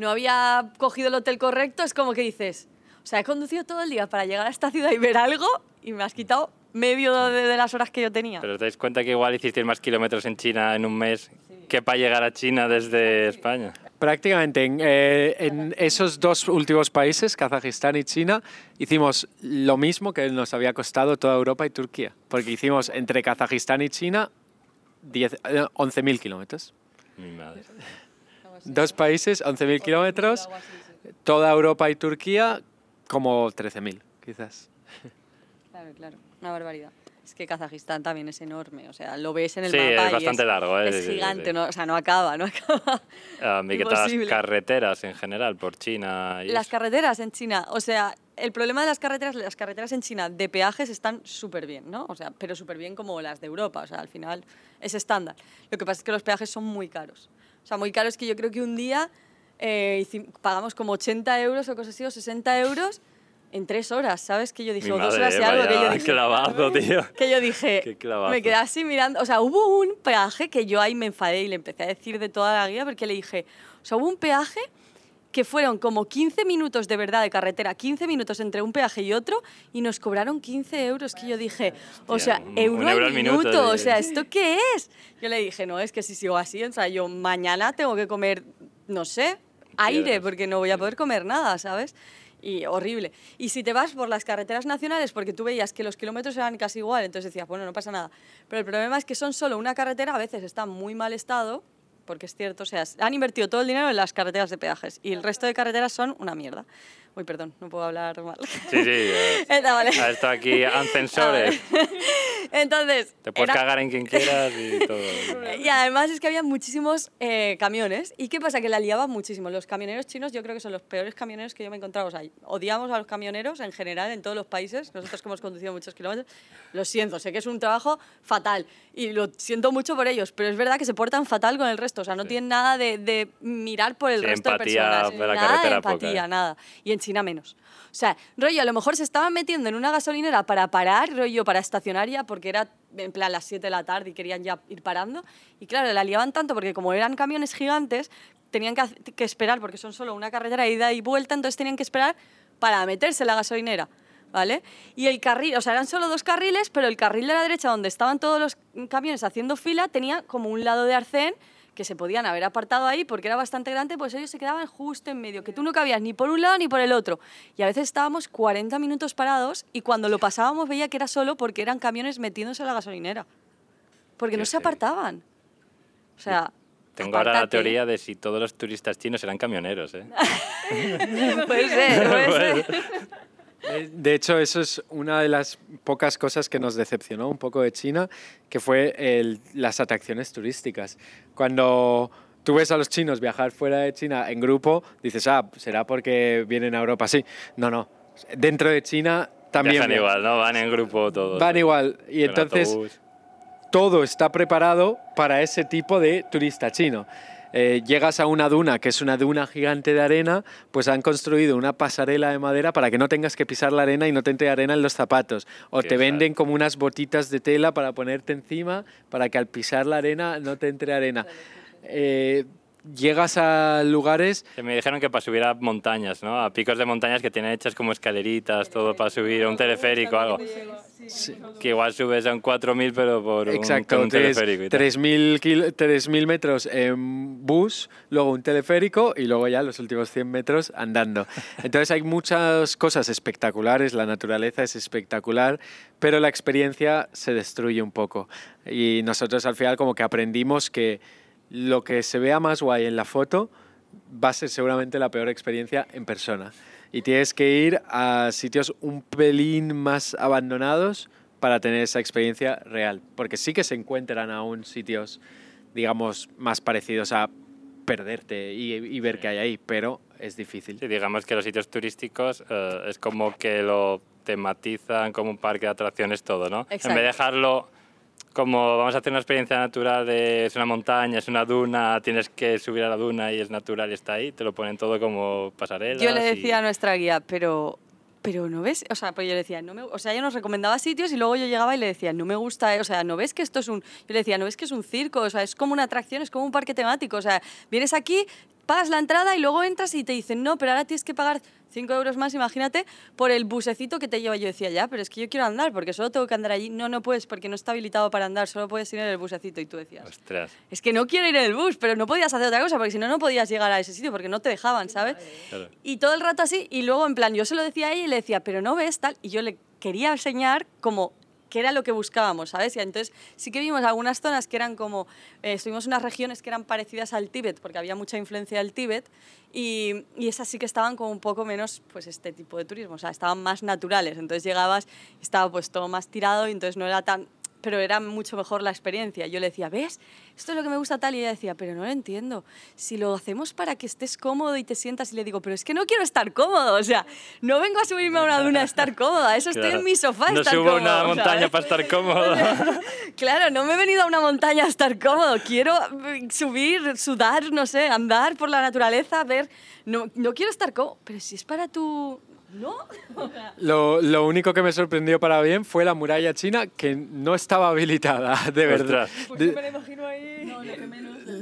no había cogido el hotel correcto, es como que dices, o sea, he conducido todo el día para llegar a esta ciudad y ver algo y me has quitado medio de, de las horas que yo tenía. Pero os dais cuenta que igual hicisteis más kilómetros en China en un mes que para llegar a China desde España. Prácticamente en, eh, en esos dos últimos países, Kazajistán y China, hicimos lo mismo que nos había costado toda Europa y Turquía. Porque hicimos entre Kazajistán y China 10 eh, 11.000 kilómetros. Mi madre. Dos países, 11.000 kilómetros. Toda Europa y Turquía, como 13.000, quizás. Claro, claro, una barbaridad. Es que Kazajistán también es enorme, o sea, lo ves en el Sí, mapa es y bastante largo, ¿eh? Es Sí, sí, gigante, sí. No, o sea, no acaba, no acaba. Ah, y que todas las carreteras en general por China. Y Las eso. carreteras en China, o sea, el problema de las carreteras, las carreteras en China de peajes están súper bien, ¿no? O sea, pero súper bien como las de Europa, o sea, al final es estándar. Lo que pasa es que los peajes son muy caros. O sea, muy caros que yo creo que un día eh, pagamos como 80 euros o cosas así, o 60 euros en tres horas, ¿sabes? Que yo dije, Mi o dos madre, horas y algo, que yo dije, clavazo, tío. que yo dije, Qué clavazo. me quedé así mirando, o sea, hubo un peaje que yo ahí me enfadé y le empecé a decir de toda la guía porque le dije, o sea, hubo un peaje que fueron como 15 minutos de verdad de carretera, 15 minutos entre un peaje y otro y nos cobraron 15 euros, que yo dije, o sea, un- euro, un euro al minuto, minuto, o sea, ¿esto qué es? Yo le dije, no, es que si sigo así, o sea, yo mañana tengo que comer, no sé, aire, porque no voy a poder comer nada, ¿sabes? Y horrible. Y si te vas por las carreteras nacionales, porque tú veías que los kilómetros eran casi igual, entonces decías, bueno, no pasa nada. Pero el problema es que son solo una carretera, a veces está en muy mal estado, porque es cierto, o sea, han invertido todo el dinero en las carreteras de peajes y el resto de carreteras son una mierda. Uy, perdón, no puedo hablar mal. Sí, sí. eh, Está vale. estado aquí Ah, ascensores. Entonces, Te puedes era- cagar en quien quieras y todo. y además es que había muchísimos eh, camiones. ¿Y qué pasa? Que la liaban muchísimo. Los camioneros chinos yo creo que son los peores camioneros que yo me he encontrado. O sea, odiamos a los camioneros en general en todos los países. Nosotros que hemos conducido muchos kilómetros, lo siento, sé que es un trabajo fatal y lo siento mucho por ellos, pero es verdad que se portan fatal con el resto. O sea, no tienen nada de, de mirar por el Sí, resto empatía de personas. de la nada de carretera poca, empatía, ¿eh? nada. Y en China menos. O sea, rollo, a lo mejor se estaban metiendo en una gasolinera para parar, rollo, para estacionar ya, porque era en plan las 7 de la tarde y querían ya ir parando. Y claro, la liaban tanto porque como eran camiones gigantes, tenían que, esperar, porque son solo una carretera ida y vuelta, entonces tenían que esperar para meterse en la gasolinera. ¿Vale? Y el carril, o sea, eran solo dos carriles, pero el carril de la derecha, donde estaban todos los camiones haciendo fila, tenía como un lado de arcén que se podían haber apartado ahí porque era bastante grande, pues ellos se quedaban justo en medio, que tú no cabías ni por un lado ni por el otro. Y a veces estábamos 40 minutos parados y cuando lo pasábamos veía que era solo porque eran camiones metiéndose en la gasolinera. Porque no se apartaban. O sea... Tengo ahora la teoría de si todos los turistas chinos eran camioneros, ¿eh? Puede ser, puede ser. Eh, De hecho, eso es una de las pocas cosas que nos decepcionó un poco de China, que fue el- las atracciones turísticas. Cuando tú ves a los chinos viajar fuera de China en grupo, dices, ah, será porque vienen a Europa. Sí, no, no. Dentro de China también viajan. igual, ¿no? Van en grupo todos. Van igual. Y En entonces autobús. todo está preparado para ese tipo de turista chino. Eh, llegas a una duna, que es una duna gigante de arena, pues han construido una pasarela de madera para que no tengas que pisar la arena y no te entre arena en los zapatos. O Qué te sad. venden como unas botitas de tela para ponerte encima, para que al pisar la arena no te entre arena. Eh, llegas a lugares me dijeron que para subir a montañas, ¿no? A picos de montañas que tienen hechas como escaleritas, todo para subir, un teleférico algo. Que igual subes a un 4.000, pero por un, Exacto, un tres- teleférico. y tal. 3.000 kil- 3.000 metros en bus, luego un teleférico y luego ya los últimos 100 metros andando. Entonces hay muchas cosas espectaculares, la naturaleza es espectacular, pero la experiencia se destruye un poco. Y nosotros al final como que aprendimos que lo que se vea más guay en la foto va a ser seguramente la peor experiencia en persona. Y tienes que ir a sitios un pelín más abandonados para tener esa experiencia real. Porque sí que se encuentran aún sitios, digamos, más parecidos a perderte y, y ver qué hay ahí, pero es difícil. Sí, digamos que los sitios turísticos eh, es como que lo tematizan como un parque de atracciones todo, ¿no? En vez Exacto. de dejarlo como vamos a hacer una experiencia natural de es una montaña, es una duna, tienes que subir a la duna y es natural y está ahí, te lo ponen todo como pasarelas. Yo le y- decía a nuestra guía, pero, pero no ves, o sea, pues yo le decía, no me, o sea, ella nos recomendaba sitios y luego yo llegaba y le decía, no me gusta, eh, o sea, no ves que esto es un, yo le decía, no ves que es un circo, o sea, es como una atracción, es como un parque temático, o sea, vienes aquí, pagas la entrada y luego entras y te dicen, no, pero ahora tienes que pagar 5 euros más, imagínate, por el busecito que te lleva. Yo decía, ya, pero es que yo quiero andar, porque solo tengo que andar allí. No, no puedes, porque no está habilitado para andar, solo puedes ir en el busecito. Y tú decías, Ostras, es que no quiero ir en el bus, pero no podías hacer otra cosa, porque si no, no podías llegar a ese sitio, porque no te dejaban, ¿sabes? claro. Y todo el rato así, y luego en plan, yo se lo decía a ella y le decía, pero no ves tal, y yo le quería enseñar como qué era lo que buscábamos, ¿sabes? Y entonces sí que vimos algunas zonas que eran como, eh, estuvimos en unas regiones que eran parecidas al Tíbet, porque había mucha influencia del Tíbet, y, y esas sí que estaban como un poco menos, pues este tipo de turismo, o sea, estaban más naturales, entonces llegabas, estaba pues todo más tirado, y entonces no era tan pero era mucho mejor la experiencia. Yo le decía, ¿ves? Esto es lo que me gusta tal. Y ella decía, pero no lo entiendo. Si lo hacemos para que estés cómodo y te sientas, y le digo, pero es que no quiero estar cómodo. O sea, no vengo a subirme a una duna a estar cómoda. Eso estoy en mi sofá No estar subo a una montaña ¿sabes? para estar cómodo. Claro, no me he venido a una montaña a estar cómodo. Quiero eh, subir, sudar, no sé, andar por la naturaleza, ver. No, no quiero estar cómodo. Pero si es para tu. ¿No? Lo, lo único que me sorprendió para bien fue la muralla china, que no estaba habilitada, de verdad. Ostras. De, la imagino ahí.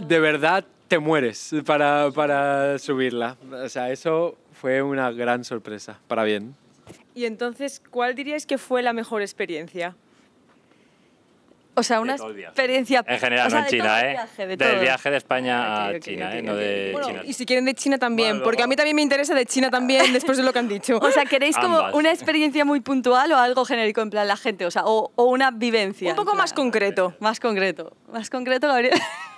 de verdad te mueres para, para subirla. O sea, eso fue una gran sorpresa, para bien. Y entonces, ¿cuál diríais que fue la mejor experiencia? O sea, una experiencia. En general, o sea, no en China, ¿eh? viaje, de Del viaje de España a China, ¿eh? No ok, de ok. China. Y si quieren de China también, Bueno, porque a mí también me interesa de China también, después de lo que han dicho. O sea, ¿queréis como Ambas. una experiencia muy puntual o algo genérico en plan la gente? O sea, o, o una vivencia. Un poco más concreto. Más concreto. Más concreto, Gabriel.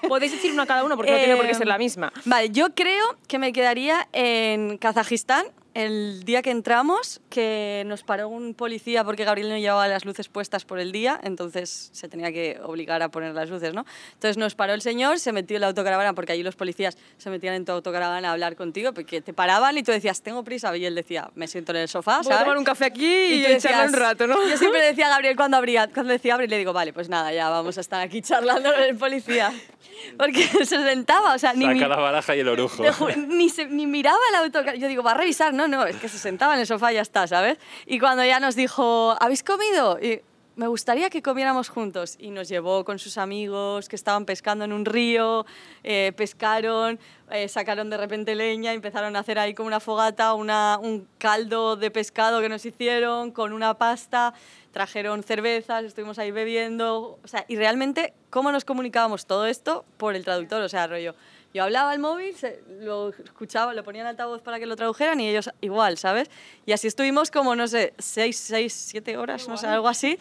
Podéis decir una cada uno porque no tiene por qué ser la misma. Vale, yo creo que me quedaría en Kazajistán el día que entramos, que nos paró un policía porque Gabriel no llevaba las luces puestas por el día, entonces se tenía que obligar a poner las luces, ¿no? Entonces nos paró el señor, se metió en la autocaravana, porque allí los policías se metían en tu autocaravana a hablar contigo, porque te paraban y tú decías, tengo prisa, y él decía, me siento en el sofá, Voy a tomar un café aquí y, tú echarle un rato, ¿no? Yo siempre decía a Gabriel cuando abría, cuando decía abre, le digo, vale, pues nada, ya vamos a estar aquí charlando con el policía. Porque se sentaba, o sea, ni, Saca mi- la baraja y el orujo. ni, se- ni miraba el autocar. Yo digo, va a revisar. No, no, es que se sentaba en el sofá y ya está, ¿sabes? Y cuando ya nos dijo, ¿habéis comido? Y me gustaría que comiéramos juntos. Y nos llevó con sus amigos que estaban pescando en un río, eh, pescaron, eh, sacaron de repente leña, empezaron a hacer ahí como una fogata, un caldo de pescado que nos hicieron con una pasta, trajeron cervezas, estuvimos ahí bebiendo, o sea, y realmente, ¿cómo nos comunicábamos todo esto? Por el traductor, o sea, rollo. Yo hablaba al móvil, se- lo escuchaba, lo ponía en altavoz para que lo tradujeran y ellos igual, ¿sabes? Y así estuvimos como, no sé, seis, seis, siete horas, no sé, algo así.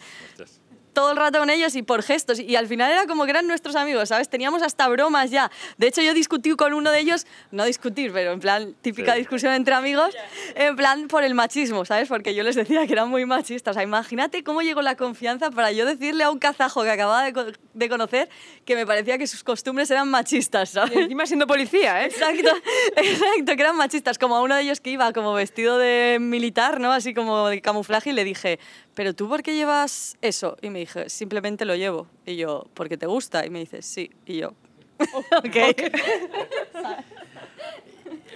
Todo el rato con ellos y por gestos. Y al final era como que eran nuestros amigos, ¿sabes? Teníamos hasta bromas ya. De hecho, yo discutí con uno de ellos, no discutir, pero en plan típica Sí. discusión entre amigos, en plan por el machismo, ¿sabes? Porque yo les decía que eran muy machistas. O sea, imagínate cómo llegó la confianza para yo decirle a un kazajo que acababa de, co- de conocer que me parecía que sus costumbres eran machistas, ¿sabes? Y encima siendo policía, ¿eh? Exacto, exacto, que eran machistas, como a uno de ellos que iba como vestido de militar, ¿no? Así como de camuflaje y le dije, ¿pero tú por qué llevas eso? Y me dije, simplemente lo llevo. Y yo, ¿porque te gusta? Y me dice, sí. Y yo, ok.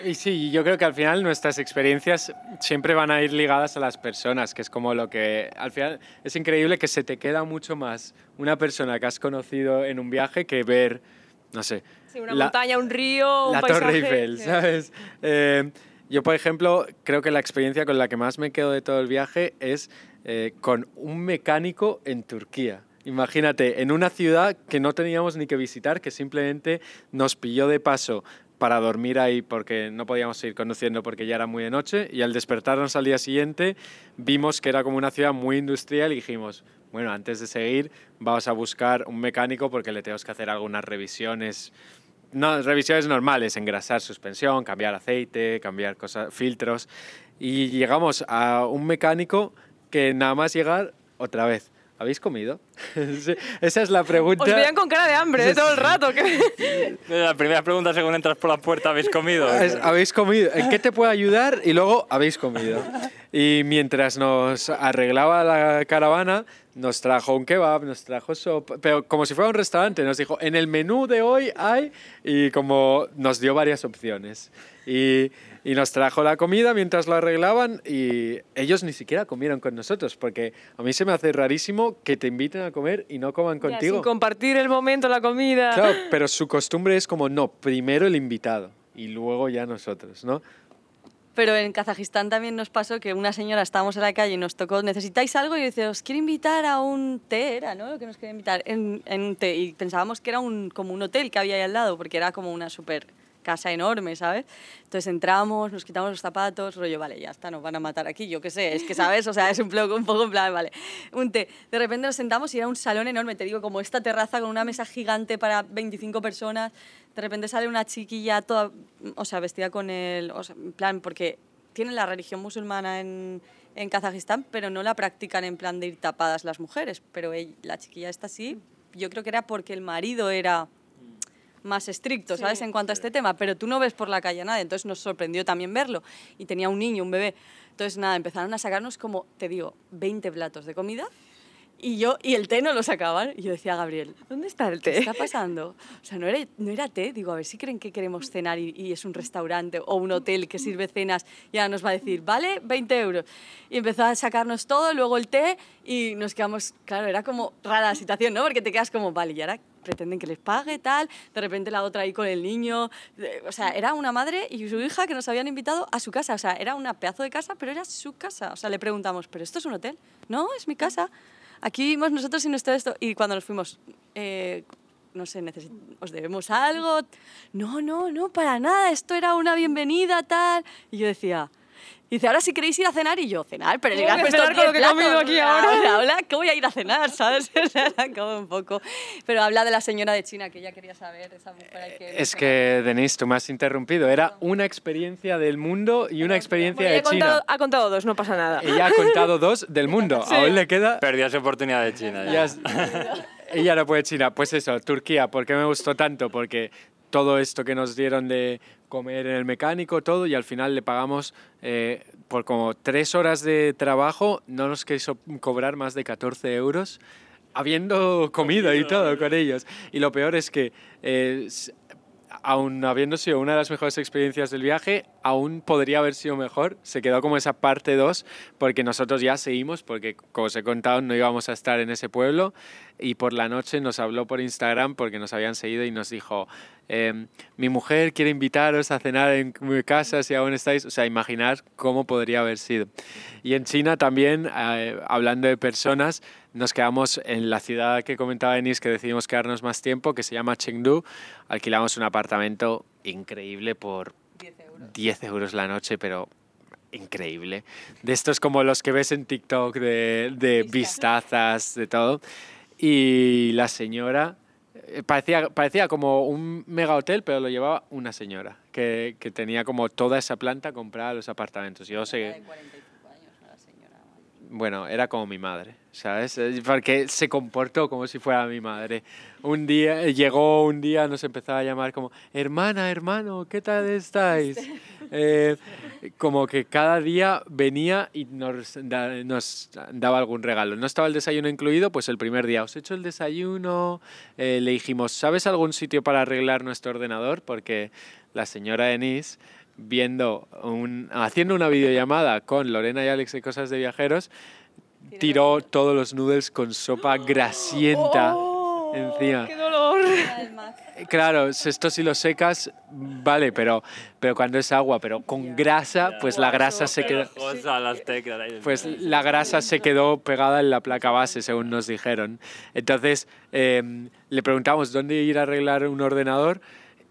Y sí, yo creo que al final nuestras experiencias siempre van a ir ligadas a las personas, que es como lo que al final es increíble que se te queda mucho más una persona que has conocido en un viaje que ver, no sé, Sí, una la- montaña, un río, un la paisaje. Torre Eiffel, Sí. ¿sabes? Eh, yo, por ejemplo, creo que la experiencia con la que más me quedo de todo el viaje es eh, con un mecánico en Turquía. Imagínate, en una ciudad que no teníamos ni que visitar, que simplemente nos pilló de paso para dormir ahí porque no podíamos seguir conduciendo porque ya era muy de noche y al despertarnos al día siguiente vimos que era como una ciudad muy industrial y dijimos, bueno, antes de seguir vamos a buscar un mecánico porque le tenemos que hacer algunas revisiones no, revisiones normales, engrasar suspensión, cambiar aceite, cambiar cosas, filtros. Y llegamos a un mecánico que nada más llegar otra vez. ¿Habéis comido? Esa es la pregunta. Os veían con cara de hambre ¿eh? todo el rato. que- La primera pregunta según entras por la puerta, ¿habéis comido? ¿Habéis comido? ¿En qué te puedo ayudar? Y luego, ¿habéis comido? Y mientras nos arreglaba la caravana, nos trajo un kebab, nos trajo sopa, pero como si fuera un restaurante, nos dijo, en el menú de hoy hay, y como nos dio varias opciones. Y, y nos trajo la comida mientras lo arreglaban y ellos ni siquiera comieron con nosotros, porque a mí se me hace rarísimo que te inviten a comer y no coman Ya, contigo. sin compartir el momento, la comida. Claro, pero su costumbre es como, no, primero el invitado y luego ya nosotros, ¿no? Pero en Kazajistán también nos pasó que una señora estábamos en la calle y nos tocó, ¿necesitáis algo? Y dice, os quiero invitar a un té, era, ¿no? Lo que nos quería invitar, en, en un té. Y pensábamos que era un, como un hotel que había ahí al lado, porque era como una super casa enorme, ¿sabes? Entonces entramos, nos quitamos los zapatos, rollo, vale, ya está, nos van a matar aquí, yo qué sé, es que, ¿sabes? O sea, es un poco, un poco en plan, vale, un té. De repente nos sentamos y era un salón enorme, te digo, como esta terraza con una mesa gigante para 25 personas. De repente sale una chiquilla toda, o sea, vestida con el, o sea, en plan, porque tienen la religión musulmana en, en Kazajistán, pero no la practican en plan de ir tapadas las mujeres. Pero ell- la chiquilla está así, yo creo que era porque el marido era más estricto, ¿sabes? En cuanto a este tema, pero tú no ves por la calle a nadie, entonces nos sorprendió también verlo. Y tenía un niño, un bebé. Entonces, nada, empezaron a sacarnos como, te digo, 20 platos de comida y yo y el té no lo sacaban. Y yo decía a Gabriel, ¿Dónde está el ¿qué té? está pasando? O sea, no era, no era té, digo, a ver si creen que queremos cenar y, y es un restaurante o un hotel que sirve cenas y ahora nos va a decir, vale, 20 euros. Y empezó a sacarnos todo, luego el té y nos quedamos, claro, era como rara la situación, ¿no? Porque te quedas como, vale, y ahora pretenden que les pague, tal, de repente la otra ahí con el niño, o sea, era una madre y su hija que nos habían invitado a su casa, o sea, era una pedazo de casa, pero era su casa, o sea, le preguntamos, ¿pero esto es un hotel? No, es mi casa, aquí vivimos nosotros y nuestro esto, y cuando nos fuimos, eh, no sé, ¿os debemos algo? No, no, no, para nada, esto era una bienvenida, tal, y yo decía... dice, ahora si queréis ir a cenar y yo, cenar, pero ¿Cómo le has que cenar con lo 10 que he comido aquí ahora? Hola, ¿cómo voy a ir a cenar? ¿Sabes? O sea, era como un poco. Pero habla de la señora de China, que ella quería saber, esa mujer que Es que, Denise, tú me has interrumpido. Era una experiencia del mundo y una experiencia Bueno, de ha, contado, China. ha contado dos, no pasa nada. Ella ha contado dos del mundo. Aún le queda Perdió esa oportunidad de China. Ya Ya. ella no puede China. Pues eso, Turquía. ¿Por qué me gustó tanto? Porque todo esto que nos dieron de comer en el mecánico, todo, y al final le pagamos eh, por como tres horas de trabajo, no nos quiso cobrar más de 14 euros, habiendo comido y todo con ellos. Y lo peor es que, eh, aún habiendo sido una de las mejores experiencias del viaje, aún podría haber sido mejor. Se quedó como esa parte 2, porque nosotros ya seguimos, porque como os he contado, no íbamos a estar en ese pueblo. Y por la noche nos habló por Instagram porque nos habían seguido y nos dijo, em, mi mujer quiere invitaros a cenar en mi casa si aún estáis. O sea, imaginar cómo podría haber sido. Y en China también, eh, hablando de personas, nos quedamos en la ciudad que comentaba Denis, que decidimos quedarnos más tiempo, que se llama Chengdu. Alquilamos un apartamento increíble por 10 euros, la noche, pero increíble. De estos como los que ves en TikTok, de, de vistazas, de todo. Y la señora eh, parecía, parecía como un mega hotel, pero lo llevaba una señora, que, que tenía como toda esa planta comprada a los apartamentos. Yo sé, bueno, era como mi madre, ¿sabes? Porque se comportó como si fuera mi madre. Un día, eh, llegó un día, nos empezaba a llamar como, hermana, hermano, ¿qué tal estáis? Eh, como que cada día venía y nos, da- nos daba algún regalo. No estaba el desayuno incluido, pues el primer día, os he hecho el desayuno, eh, le dijimos, ¿sabes algún sitio para arreglar nuestro ordenador? Porque la señora Denise viendo un, haciendo una videollamada con Lorena y Alex de Cosas de Viajeros, tiró todos los noodles con sopa grasienta encima. ¡Oh! ¡Qué dolor! Claro, esto si lo secas, vale, pero, pero cuando es agua, pero con grasa, pues la grasa se ahí. Pues la grasa se quedó pegada en la placa base, según nos dijeron. Entonces eh, le preguntamos dónde ir a arreglar un ordenador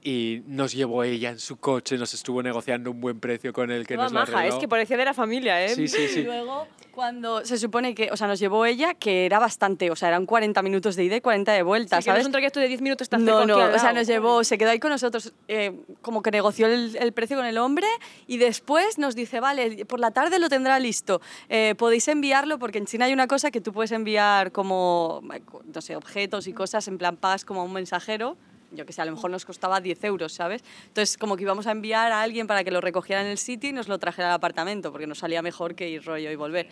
y nos llevó ella en su coche, nos estuvo negociando un buen precio con el que Toda nos maja, arregló. es que parecía de la familia, ¿eh? Sí, sí, Y sí. luego, cuando se supone que, o sea, nos llevó ella, que era bastante, o sea, eran 40 minutos de ida y 40 de vuelta, Sí, que no ¿sabes? es un trayecto de 10 minutos tan No, no, o sea, nos llevó, se quedó ahí con nosotros, eh, como que negoció el, el precio con el hombre y después nos dice, vale, por la tarde lo tendrá listo, eh, podéis enviarlo porque en China hay una cosa que tú puedes enviar como, no sé, objetos y cosas, en plan pagas como a un mensajero, yo que sé, a lo mejor nos costaba 10 euros, ¿sabes? Entonces, como que íbamos a enviar a alguien para que lo recogiera en el sitio y nos lo trajera al apartamento, porque nos salía mejor que ir rollo y volver.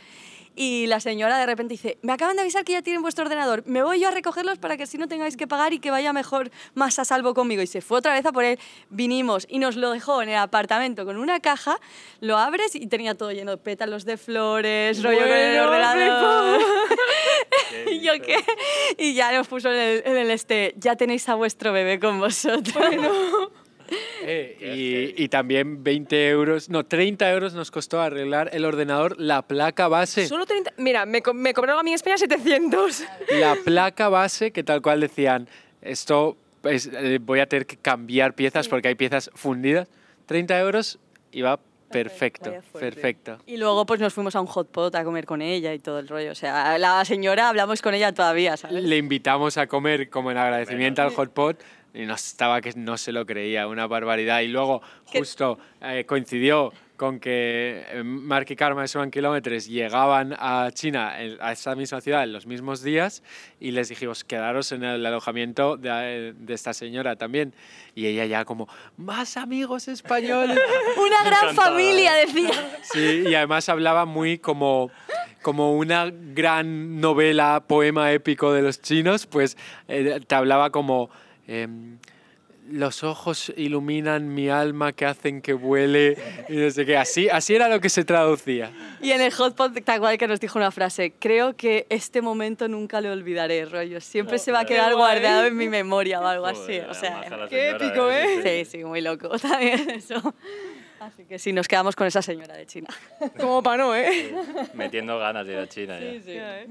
Y la señora de repente dice, me acaban de avisar que ya tienen vuestro ordenador, me voy yo a recogerlos para que así no tengáis que pagar y que vaya mejor, más a salvo conmigo. Y se fue otra vez a por él, vinimos y nos lo dejó en el apartamento con una caja, lo abres y tenía todo lleno de pétalos de flores, rollo con el Bueno, ordenador. y yo qué, y ya nos puso en el, en el este, ya tenéis a vuestro bebé con vosotros. Eh, y, y también 20 euros, no, 30 euros nos costó arreglar el ordenador, la placa base. Solo 30... Mira, me, co- me cobraron a mí en España 700. La placa base que tal cual decían, esto es- eh, voy a tener que cambiar piezas porque hay piezas fundidas. 30 euros y va perfecto, perfecto. Y luego pues nos fuimos a un hot pot a comer con ella y todo el rollo. O sea, la señora hablamos con ella todavía, ¿sabes? Le invitamos a comer como en agradecimiento al hot pot y nos estaba que no se lo creía, una barbaridad. Y luego justo eh, coincidió con que eh, Mark y Karma de Seven Kilómetros llegaban a China, a esa misma ciudad, en los mismos días y les dijimos, quedaros en el alojamiento de, de esta señora también. Y ella ya como, más amigos españoles. Una gran encantada. familia, decía. Sí, y además hablaba muy como, como una gran novela, poema épico de los chinos, pues eh, te hablaba como... em, los ojos iluminan mi alma que hacen que vuele y no sé qué. Así, así era lo que se traducía. Y en el hot pot, tal cual que nos dijo una frase, creo que este momento nunca lo olvidaré, rollo. Siempre se va a quedar guardado en mi memoria o algo así. O sea, la qué señora, épico, ¿eh? sí, sí, muy loco también eso. Así que sí, nos quedamos con esa señora de China. Como para no, ¿eh? Metiendo ganas de ir a China ya. Ya, ¿eh?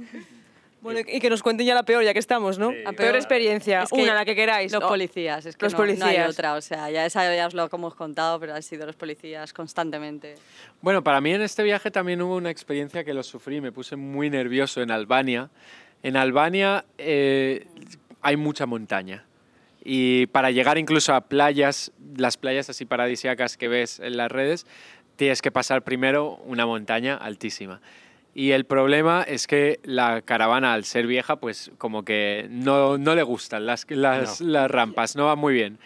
Bueno, y que nos cuenten ya la peor, ya que estamos, ¿no? Sí. La peor experiencia, Es que una, la que queráis. Los policías, es que Los no, no hay policías. otra. O sea, ya esa ya os lo hemos contado, pero han sido los policías constantemente. Bueno, para mí en este viaje también hubo una experiencia que lo sufrí, me puse muy nervioso en Albania. En Albania eh, hay mucha montaña y para llegar incluso a playas, las playas así paradisíacas que ves en las redes, tienes que pasar primero una montaña altísima. Y el problema es que la caravana, al ser vieja, pues como que no, no le gustan las, las, las rampas, no va muy bien.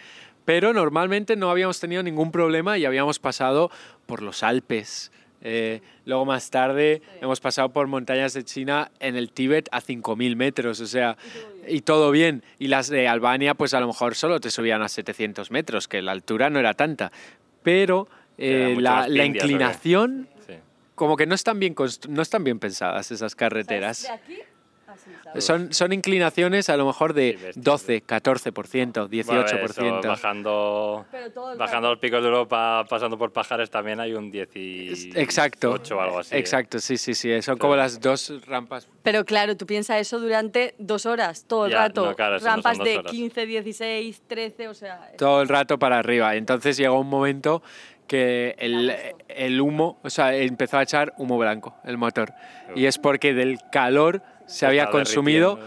Pero normalmente no habíamos tenido ningún problema y habíamos pasado por los Alpes. Eh, luego más tarde hemos pasado por montañas de China en el Tíbet a 5.000 metros, o sea, y todo bien. Y las de Albania, pues a lo mejor solo te subían a 700 metros, que la altura no era tanta. Pero eh, la, la inclinación. Como que no están bien, no están bien pensadas esas carreteras. Son, son inclinaciones a lo mejor de Sí, bestias, 12, 14%, 18%. Bueno, eso, bajando, bajando los picos de Europa, pasando por Pajares, también hay un 18 Exacto. o algo así. ¿eh? Exacto, sí, sí, sí. Son como las dos rampas. Pero claro, tú piensas eso durante dos horas, todo el Ya, rato. no, claro, eso no son Rampas de horas. 15, 16, 13, o sea... todo el rato para arriba. Entonces llegó un momento que el, el humo, o sea, empezó a echar humo blanco el motor. Y es porque del calor se había consumido,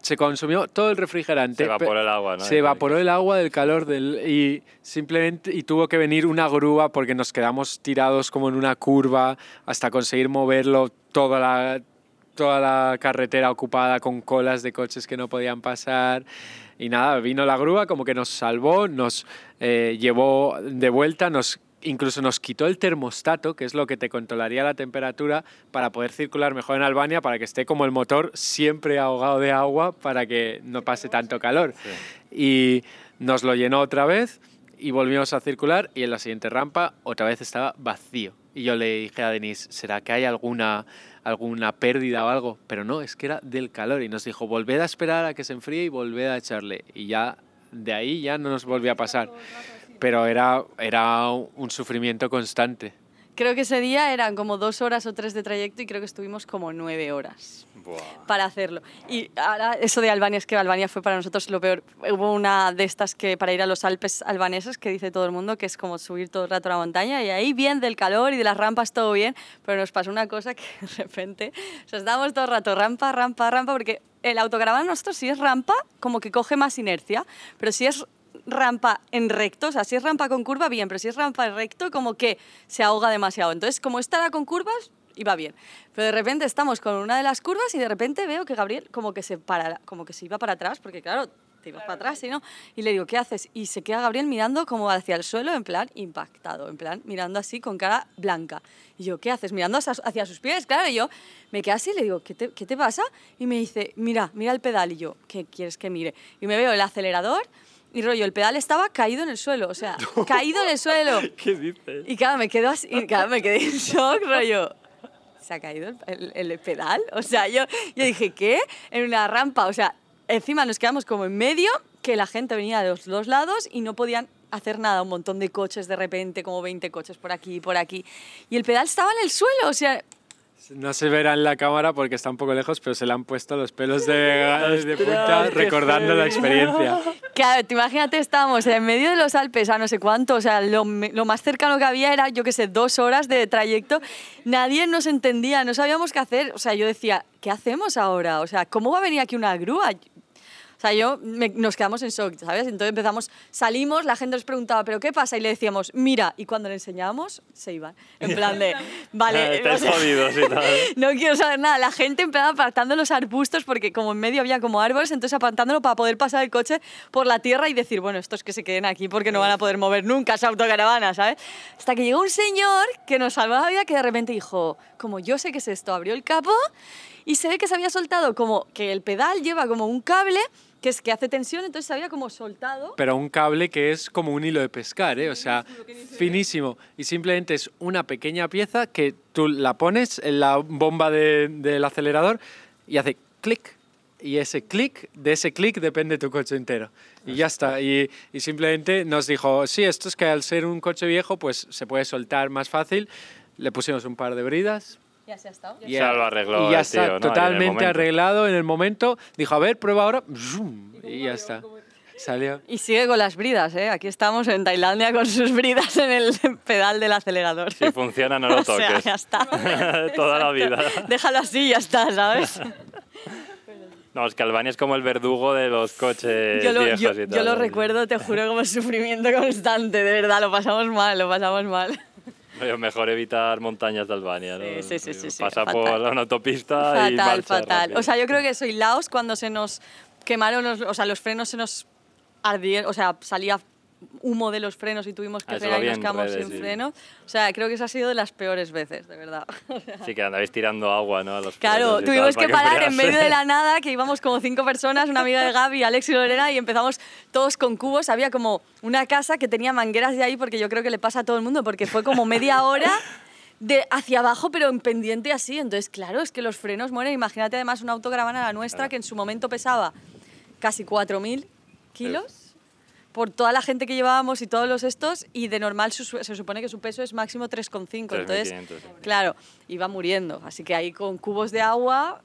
se consumió todo el refrigerante. Se evaporó el agua, ¿no? Se evaporó el agua del calor del, y simplemente y tuvo que venir una grúa porque nos quedamos tirados como en una curva hasta conseguir moverlo toda la toda la carretera ocupada con colas de coches que no podían pasar y nada vino la grúa como que nos salvó nos eh, llevó de vuelta nos incluso nos quitó el termostato, que es lo que te controlaría la temperatura para poder circular mejor en Albania, para que esté como el motor siempre ahogado de agua para que no pase tanto calor. Y nos lo llenó otra vez y volvimos a circular y en la siguiente rampa otra vez estaba vacío. Y yo le dije a Denise, ¿será que hay alguna, alguna pérdida o algo? Pero no, es que era del calor y nos dijo, volved a esperar a que se enfríe y volved a echarle. Y ya de ahí ya no nos volvió a pasar. Pero era, era un sufrimiento constante. Creo que ese día eran como dos horas o tres de trayecto y creo que estuvimos como nueve horas Buah. para hacerlo. Y ahora eso de Albania, es que Albania fue para nosotros lo peor. Hubo una de estas que para ir a los Alpes albaneses que dice todo el mundo que es como subir todo el rato a la montaña y ahí bien del calor y de las rampas todo bien, pero nos pasó una cosa que de repente, o sea, estábamos todo el rato rampa, rampa, rampa, porque el autocaravana nosotros si es rampa como que coge más inercia, pero si es rampa en recto, o sea, si es rampa con curva, bien, pero si es rampa en recto, como que se ahoga demasiado. Entonces, como esta era con curvas, iba bien. Pero de repente estamos con una de las curvas y de repente veo que Gabriel como que se, para, como que se iba para atrás, porque claro, te ibas para atrás y no. Y le digo, ¿qué haces? Y se queda Gabriel mirando como hacia el suelo, en plan impactado, en plan mirando así con cara blanca. Y yo, ¿qué haces? Mirando hacia, hacia sus pies, claro. Y yo me quedé así y le digo, ¿qué te, ¿qué te pasa? Y me dice, mira, mira el pedal. Y yo, ¿qué quieres que mire? Y me veo el acelerador y rollo, el pedal estaba caído en el suelo, o sea, caído en el suelo. ¿Qué dices? Y claro, me quedo así, y claro, me quedé en shock, rollo. ¿Se ha caído el, el- el pedal? O sea, yo, yo dije, ¿qué? En una rampa, o sea, encima nos quedamos como en medio, que la gente venía de los dos lados y no podían hacer nada, un montón de coches de repente, como 20 coches por aquí y por aquí. Y el pedal estaba en el suelo, o sea, No se verá en la cámara porque está un poco lejos, pero se le han puesto los pelos de, de punta recordando la experiencia. Claro, te imagínate, estábamos en medio de los Alpes a no sé cuánto, o sea, lo, lo más cercano que había era, yo qué sé, dos horas de trayecto. Nadie nos entendía, no sabíamos qué hacer. O sea, yo decía, ¿qué hacemos ahora? O sea, ¿cómo va a venir aquí una grúa? O sea, yo me- nos quedamos en shock, ¿sabes? Entonces empezamos, salimos, la gente nos preguntaba, ¿pero qué pasa? Y le decíamos, mira, y cuando le enseñábamos, se iban. En plan de, vale, Estáis o sea, jodidos y tal. no quiero saber nada. La gente empezaba apartando los arbustos porque como en medio había como árboles, entonces apartándolo para poder pasar el coche por la tierra y decir, bueno, estos que se queden aquí porque no van a poder mover nunca esa autocaravana, ¿sabes? Hasta que llegó un señor que nos salvó la vida que de repente dijo, como yo sé que es esto, abrió el capó y se ve que se había soltado como que el pedal lleva como un cable que es que hace tensión, entonces se había como soltado. Pero un cable que es como un hilo de pescar, ¿eh? o sea, finísimo. Y simplemente es una pequeña pieza que tú la pones en la bomba de- del acelerador y hace clic. Y ese clic, de ese clic depende tu coche entero. Y ya está. Y, y simplemente nos dijo, sí, esto es que al ser un coche viejo, pues se puede soltar más fácil. Le pusimos un par de bridas, Ya se ha estado. Y Ya lo arregló y ya el está tío, ¿no? En el totalmente momento. arreglado en el momento. Dijo, a ver, prueba ahora. Y ya está. Salió. Y sigue con las bridas, ¿eh? Aquí estamos en Tailandia con sus bridas en el pedal del acelerador. Si funciona, no lo o sea, toques. ya está. Toda la vida. Déjalo así y ya está, ¿sabes? No, es que Albania es como el verdugo de los coches Yo lo, viejos yo, y tal. yo lo recuerdo, te juro, como sufrimiento constante, de verdad, lo pasamos mal, lo pasamos mal. Pero mejor evitar montañas de Albania, ¿no? Sí, sí, sí, sí, Pasa fatal. por una autopista y Fatal, marcha fatal. rápido. O sea, yo creo que soy Laos cuando se nos quemaron, los, o sea, los frenos se nos ardieron, o sea, salía humo de los frenos y tuvimos que Ah, frenar lo y nos en quedamos redes, sin sí. freno. O sea, creo que esa ha sido de las peores veces, de verdad. Sí, que andabais tirando agua, ¿no? A los Claro, frenos tuvimos que para parar en enfriarse. medio de la nada, que íbamos como cinco personas, una amiga de Gaby, Alex y Lorena, y empezamos todos con cubos. Había como una casa que tenía mangueras de ahí, porque yo creo que le pasa a todo el mundo, porque fue como media hora de hacia abajo, pero en pendiente así. Entonces, claro, es que los frenos mueren. Imagínate además una autocaravana la nuestra, que en su momento pesaba casi 4.000 kilos. Por toda la gente que llevábamos y todos los estos, y de normal su- se supone que su peso es máximo 3,5. Entonces, 3.500, sí. Claro, iba muriendo. Así que ahí con cubos de agua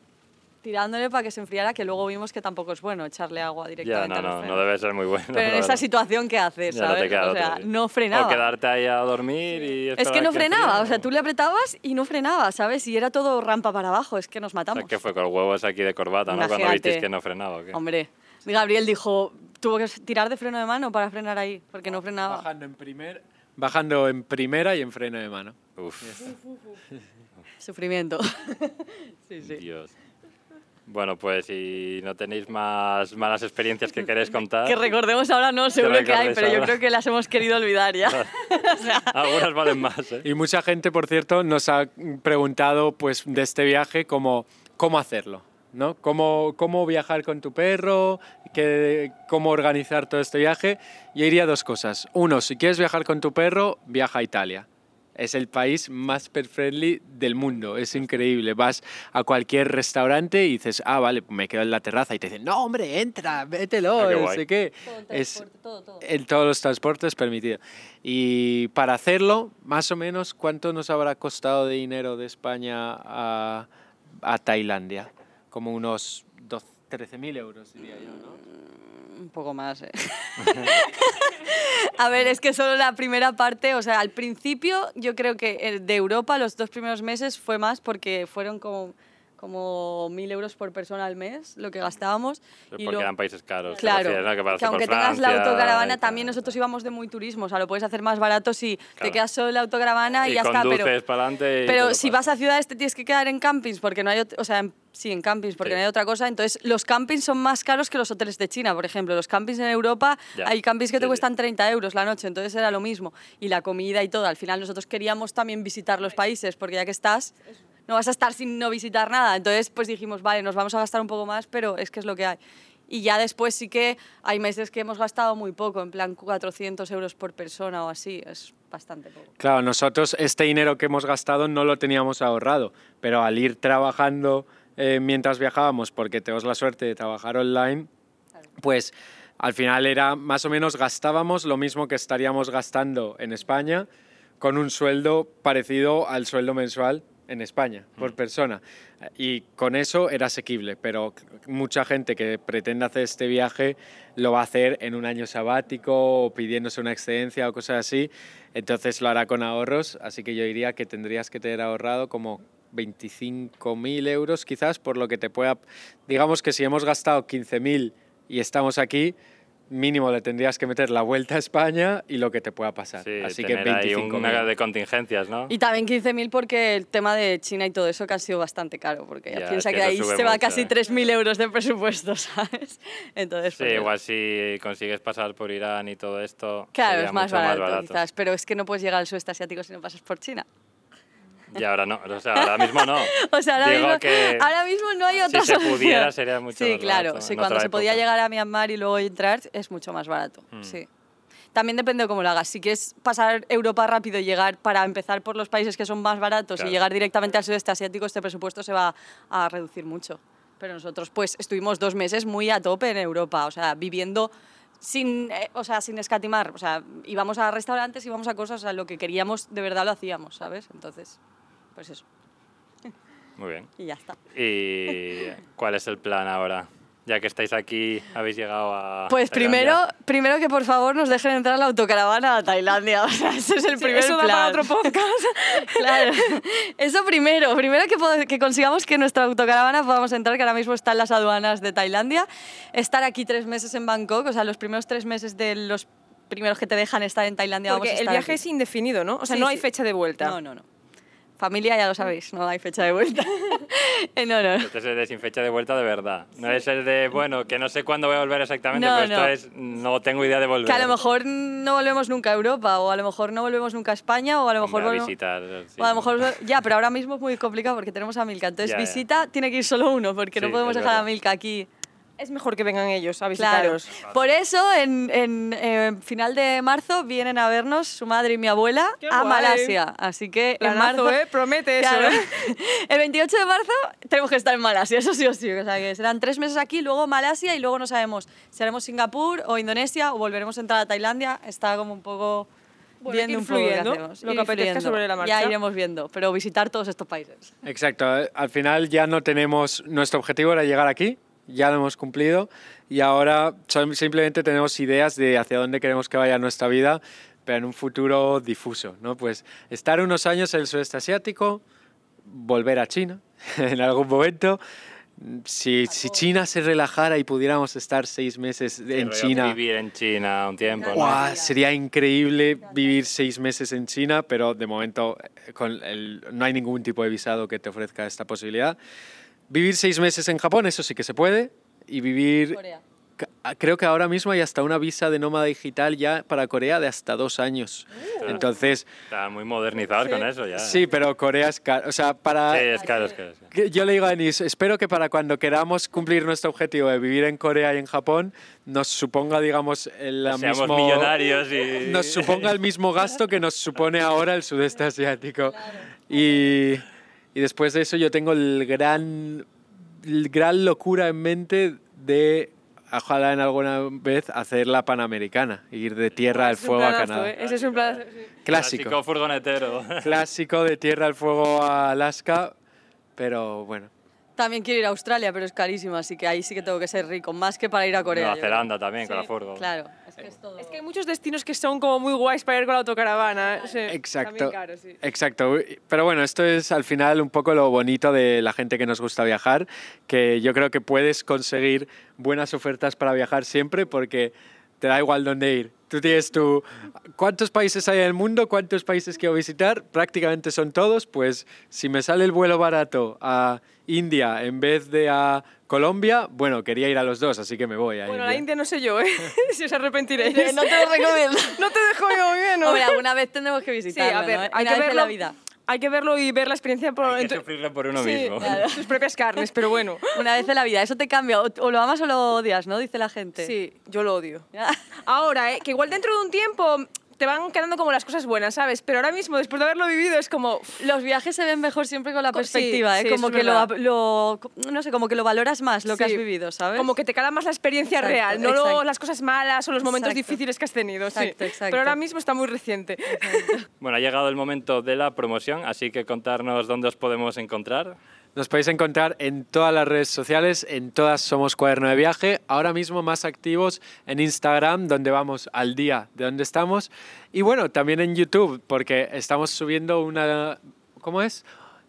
tirándole para que se enfriara, que luego vimos que tampoco es bueno echarle agua Ya, directamente no, a los no, no frenos. debe ser muy bueno. Pero en esa situación, ¿qué haces? Ya no te ¿sabes? queda o sea, otra, sí. no frenaba. O quedarte ahí a dormir y Es que no frenaba, enfríe, o sea, ¿no? tú le apretabas y no frenaba, ¿sabes? Y era todo rampa para abajo, es que nos O matamos. sea, que fue con huevos aquí de corbata, ¿no? Cuando Imagínate. visteis que no frenaba, ¿o qué? Hombre, Gabriel dijo, tuvo que tirar de freno de mano para frenar ahí, porque no frenaba. Bajando en, primer, bajando en primera y en freno de mano. Uf, Sufrimiento. sí, sí. Dios. Bueno, pues si no tenéis más malas experiencias que queréis contar, Que recordemos ahora no, seguro que hay, pero yo creo que las hemos querido olvidar ya. O sea, algunas valen más, ¿eh? Y mucha gente, por cierto, nos ha preguntado pues, de este viaje cómo, cómo hacerlo, ¿no? Cómo, cómo viajar con tu perro, qué- cómo organizar todo este viaje. Yo diría dos cosas. Uno, si quieres viajar con tu perro, viaja a Italia. Es el país más pet friendly del mundo, es increíble. Vas a cualquier restaurante y dices, ah, vale, me quedo en la terraza y te dicen, no, hombre, entra, mételo, Ah, qué no sé qué. Es, en todos los transportes permitido. Y para hacerlo, más o menos, ¿cuánto nos habrá costado de dinero de España a, a Tailandia? Como unos 12 13.000 euros, diría yo, ¿no? Un poco más, ¿eh? A ver, es que solo la primera parte, o sea, al principio yo creo que el de Europa los dos primeros meses fue más porque fueron como, como mil euros por persona al mes lo que gastábamos. Porque y luego- eran países caros. te Claro, refieres, ¿no? Que, que aunque tengas la Francia autocaravana, y también nosotros íbamos de muy turismo, o sea, lo puedes hacer más barato si te Claro. quedas solo en la autocaravana y, Y ya está. Pero, y te pero lo si vas a ciudades te tienes que quedar en campings porque no hay, o sea, en- sí, en campings porque Sí. no hay otra cosa. Entonces, los campings son más caros que los hoteles de China, por ejemplo. Los campings en Europa, Ya. hay campings que te Sí, sí. cuestan 30 euros la noche, entonces era lo mismo. Y la comida y todo. Al final nosotros queríamos también visitar los países porque ya que estás, no vas a estar sin no visitar nada. Entonces, pues dijimos, vale, nos vamos a gastar un poco más, pero es que es lo que hay. Y ya después sí que hay meses que hemos gastado muy poco, en plan 400 euros por persona o así, es bastante poco. Claro, nosotros este dinero que hemos gastado no lo teníamos ahorrado, pero al ir trabajando eh, mientras viajábamos, porque tenemos la suerte de trabajar online, pues al final era más o menos gastábamos lo mismo que estaríamos gastando en España con un sueldo parecido al sueldo mensual en España por persona. Y con eso era asequible, pero mucha gente que pretende hacer este viaje lo va a hacer en un año sabático o pidiéndose una excedencia o cosas así, entonces lo hará con ahorros, así que yo diría que tendrías que tener ahorrado como 25.000 euros quizás por lo que te pueda... Digamos que si hemos gastado 15.000 y estamos aquí, mínimo le tendrías que meter la vuelta a España y lo que te pueda pasar. Sí, Así que tener ahí 25.000. una de contingencias, ¿no? Y también 15.000 porque el tema de China y todo eso que ha sido bastante caro, porque ya Ya, piensa es que, que ahí se va mucho, casi ¿eh? 3.000 euros de presupuesto, ¿sabes? Entonces, Sí, pues, igual si consigues pasar por Irán y todo esto. Claro, sería es más mucho barato, quizás, pero es que no puedes llegar al sudeste asiático si no pasas por China. Y ahora no, o sea, ahora mismo no. O sea, ahora, Digo mismo, que ahora mismo no hay otra se solución. pudiera sería mucho Sí, más claro. barato, Sí, en cuando otra se podía época. llegar a Myanmar y luego entrar es mucho más barato. Mm. Sí. También depende de cómo lo hagas. Si quieres pasar Europa rápido y llegar para empezar por los países que son más baratos Claro. y llegar directamente al sudeste asiático, este presupuesto se va a reducir mucho. Pero nosotros pues estuvimos dos meses muy a tope en Europa, o sea, viviendo sin, eh, o sea, sin escatimar. O sea, íbamos a restaurantes, íbamos a cosas, o sea, lo que queríamos de verdad lo hacíamos, ¿sabes? Entonces, pues eso. Muy bien. Y ya está. ¿Y cuál es el plan ahora? Ya que estáis aquí, habéis llegado a. Pues primero, primero que por favor nos dejen entrar a la autocaravana a Tailandia. O sea, ese es el Sí, primer eso da plan. para otro podcast. Claro. Eso primero. Primero que, que consigamos que nuestra autocaravana podamos entrar, que ahora mismo está en las aduanas de Tailandia. Estar aquí tres meses en Bangkok, o sea, los primeros tres meses de los primeros que te dejan estar en Tailandia. Porque vamos a el estar viaje aquí. es indefinido, ¿no? O sea, Sí, no hay sí. fecha de vuelta. No, no, no. Familia, ya lo sabéis, no hay fecha de vuelta. Eh, no, no. Este es el de sin fecha de vuelta de verdad. No es el de, bueno, que no sé cuándo voy a volver exactamente, No, pero esto no. es, no tengo idea de volver. Que a lo mejor no volvemos nunca a Europa, o a lo mejor no volvemos nunca a España, o a lo mejor Hombre, a volvemos- visitar. sí. O a lo mejor, ya, pero ahora mismo es muy complicado porque tenemos a Milka. Entonces, Ya, ya. visita tiene que ir solo uno porque Sí, no podemos dejar a verdad. Milka aquí. Es mejor que vengan ellos a Claro. visitaros. Por eso, en, en, eh, final de marzo vienen a vernos su madre y mi abuela Qué a guay. Malasia. Así que en Planazo, marzo. ¿eh? Promete eso. ¿eh? El 28 de marzo tenemos que estar en Malasia, eso sí o sí. O sea, que serán tres meses aquí, luego Malasia y luego no sabemos si haremos Singapur o Indonesia o volveremos a entrar a Tailandia. Está como un poco Bueno, que viendo un poco hacemos. lo que Ir apetezca sobre la marcha. Ya iremos viendo, pero visitar todos estos países. Exacto, al final ya no tenemos, nuestro objetivo era llegar aquí, ya lo hemos cumplido y ahora simplemente tenemos ideas de hacia dónde queremos que vaya nuestra vida, pero en un futuro difuso, ¿no? Pues estar unos años en el sudeste asiático, volver a China en algún momento. Si, si China se relajara y pudiéramos estar seis meses en China, Vivir en China un tiempo. ¿no? Sería increíble vivir seis meses en China, pero de momento eh, con el- no hay ningún tipo de visado que te ofrezca esta posibilidad. Vivir seis meses en Japón, eso sí que se puede. Y vivir... Corea. ca- Creo que ahora mismo hay hasta una visa de nómada digital ya para Corea de hasta dos años. Entonces, Están muy modernizados con eso ya. sí, pero Corea es caro. O sea, para... Sí, es caro, es caro. sí. Yo le digo a Denis, espero que para cuando queramos cumplir nuestro objetivo de vivir en Corea y en Japón, nos suponga, digamos, el Seamos mismo... millonarios y... nos suponga el mismo gasto que nos supone ahora el sudeste asiático. Y, y después de eso yo tengo el gran, el gran locura en mente de, ojalá en alguna vez, hacer la Panamericana, ir de Tierra al Fuego a planazo, Canadá. ¿eh? Ese es un planazo, sí. Clásico. furgonetero. Clásico de Tierra al Fuego a Alaska, pero bueno. También quiero ir a Australia, pero es carísimo, así que ahí sí que tengo que ser rico, más que para ir a Corea. Nueva. Zelanda también, con la furgo. Claro, que es todo. Es que hay muchos destinos que son como muy guays para ir con la autocaravana. Sí, Exacto. también caro, sí. Exacto. Pero bueno, esto es al final un poco lo bonito de la gente que nos gusta viajar, que yo creo que puedes conseguir buenas ofertas para viajar siempre porque te da igual dónde ir. Tú tienes tu... ¿Cuántos países hay en el mundo? ¿Cuántos países quiero visitar? Prácticamente son todos. Pues si me sale el vuelo barato a India en vez de a Colombia, bueno, quería ir a los dos, así que me voy a Bueno, la India. India no sé yo, ¿eh? si os arrepentiréis. No te lo recomiendo. No te dejo yo bien, ¿no? Hombre, alguna vez tendremos que Sí, visitarlo, a ver, ¿no? hay que verlo. la vida. Hay que verlo y ver la experiencia por Hay que sufrirlo por uno sí, mismo. claro, tus propias carnes, pero bueno. Una vez en la vida. Eso te cambia. O, o lo amas o lo odias, ¿no? Dice la gente. Sí, yo lo odio. Ahora, ¿eh? que igual dentro de un tiempo te van quedando como las cosas buenas, ¿sabes? Pero ahora mismo, después de haberlo vivido, es como... Los viajes se ven mejor siempre con la Co- sí, perspectiva, ¿eh? sí, como que lo, lo- no sé, como que lo valoras más lo que Sí. has vivido, ¿sabes? Como que te cala más la experiencia Exacto, real, no lo- las cosas malas o los momentos Exacto. difíciles que has tenido. sí. Exacto, exacto. Pero ahora mismo está muy reciente. Bueno, ha llegado el momento de la promoción, así que contarnos dónde os podemos encontrar. Nos podéis encontrar en todas las redes sociales, en todas somos Cuaderno de Viaje, ahora mismo más activos en Instagram, donde vamos al día de donde estamos, y bueno, también en YouTube, porque estamos subiendo una, ¿cómo es?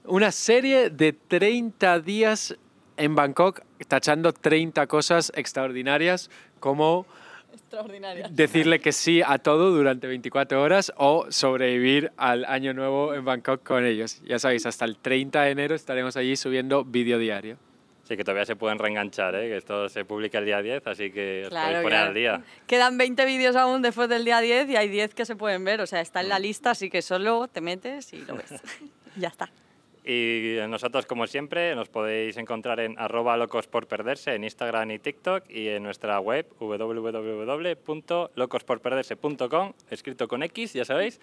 Una serie de 30 días en Bangkok, tachando 30 cosas extraordinarias, como Extraordinaria. decirle que sí a todo durante 24 horas o sobrevivir al año nuevo en Bangkok con ellos. Ya sabéis, hasta el 30 de enero estaremos allí subiendo vídeo diario. Sí, que todavía se pueden reenganchar, ¿eh? que esto se publica el día 10, así que os Claro, podéis poner claro. al día. Quedan 20 vídeos aún después del día 10 y hay 10 que se pueden ver. O sea, está en Mm. la lista, así que solo te metes y lo ves. ya está. Y nosotros, como siempre, nos podéis encontrar en arroba locos por perderse en Instagram y TikTok y en nuestra web www.locosporperderse.com, escrito con X, ya sabéis.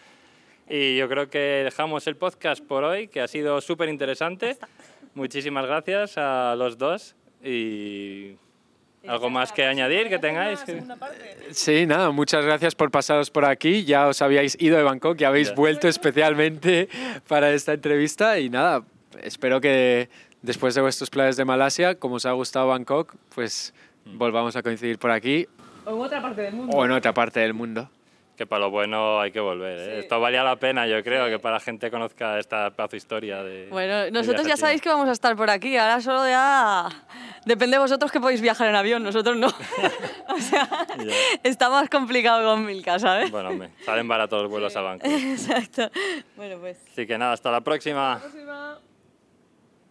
Y yo creo que dejamos el podcast por hoy, que ha sido súper interesante. Muchísimas gracias a los dos y algo más que añadir que tengáis. Sí, nada, muchas gracias por pasaros por aquí. Ya os habíais ido de Bangkok y habéis Ya. vuelto especialmente para esta entrevista y nada, espero que después de vuestros planes de Malasia, como os ha gustado Bangkok, pues volvamos a coincidir por aquí O en otra parte del mundo. o en otra parte del mundo. Que para lo bueno hay que volver. ¿eh? Sí. Esto valía la pena, yo creo, que para la gente conozca esta pedazo historia. De, Bueno, nosotros ya sabéis que vamos a estar por aquí. Ahora solo ya depende de vosotros que podéis viajar en avión, nosotros no. o sea, está más complicado con Milka, ¿sabes? Bueno, hombre, salen baratos los vuelos a Bangkok. Exacto. Bueno, pues. Así que nada, hasta la próxima. Próxima.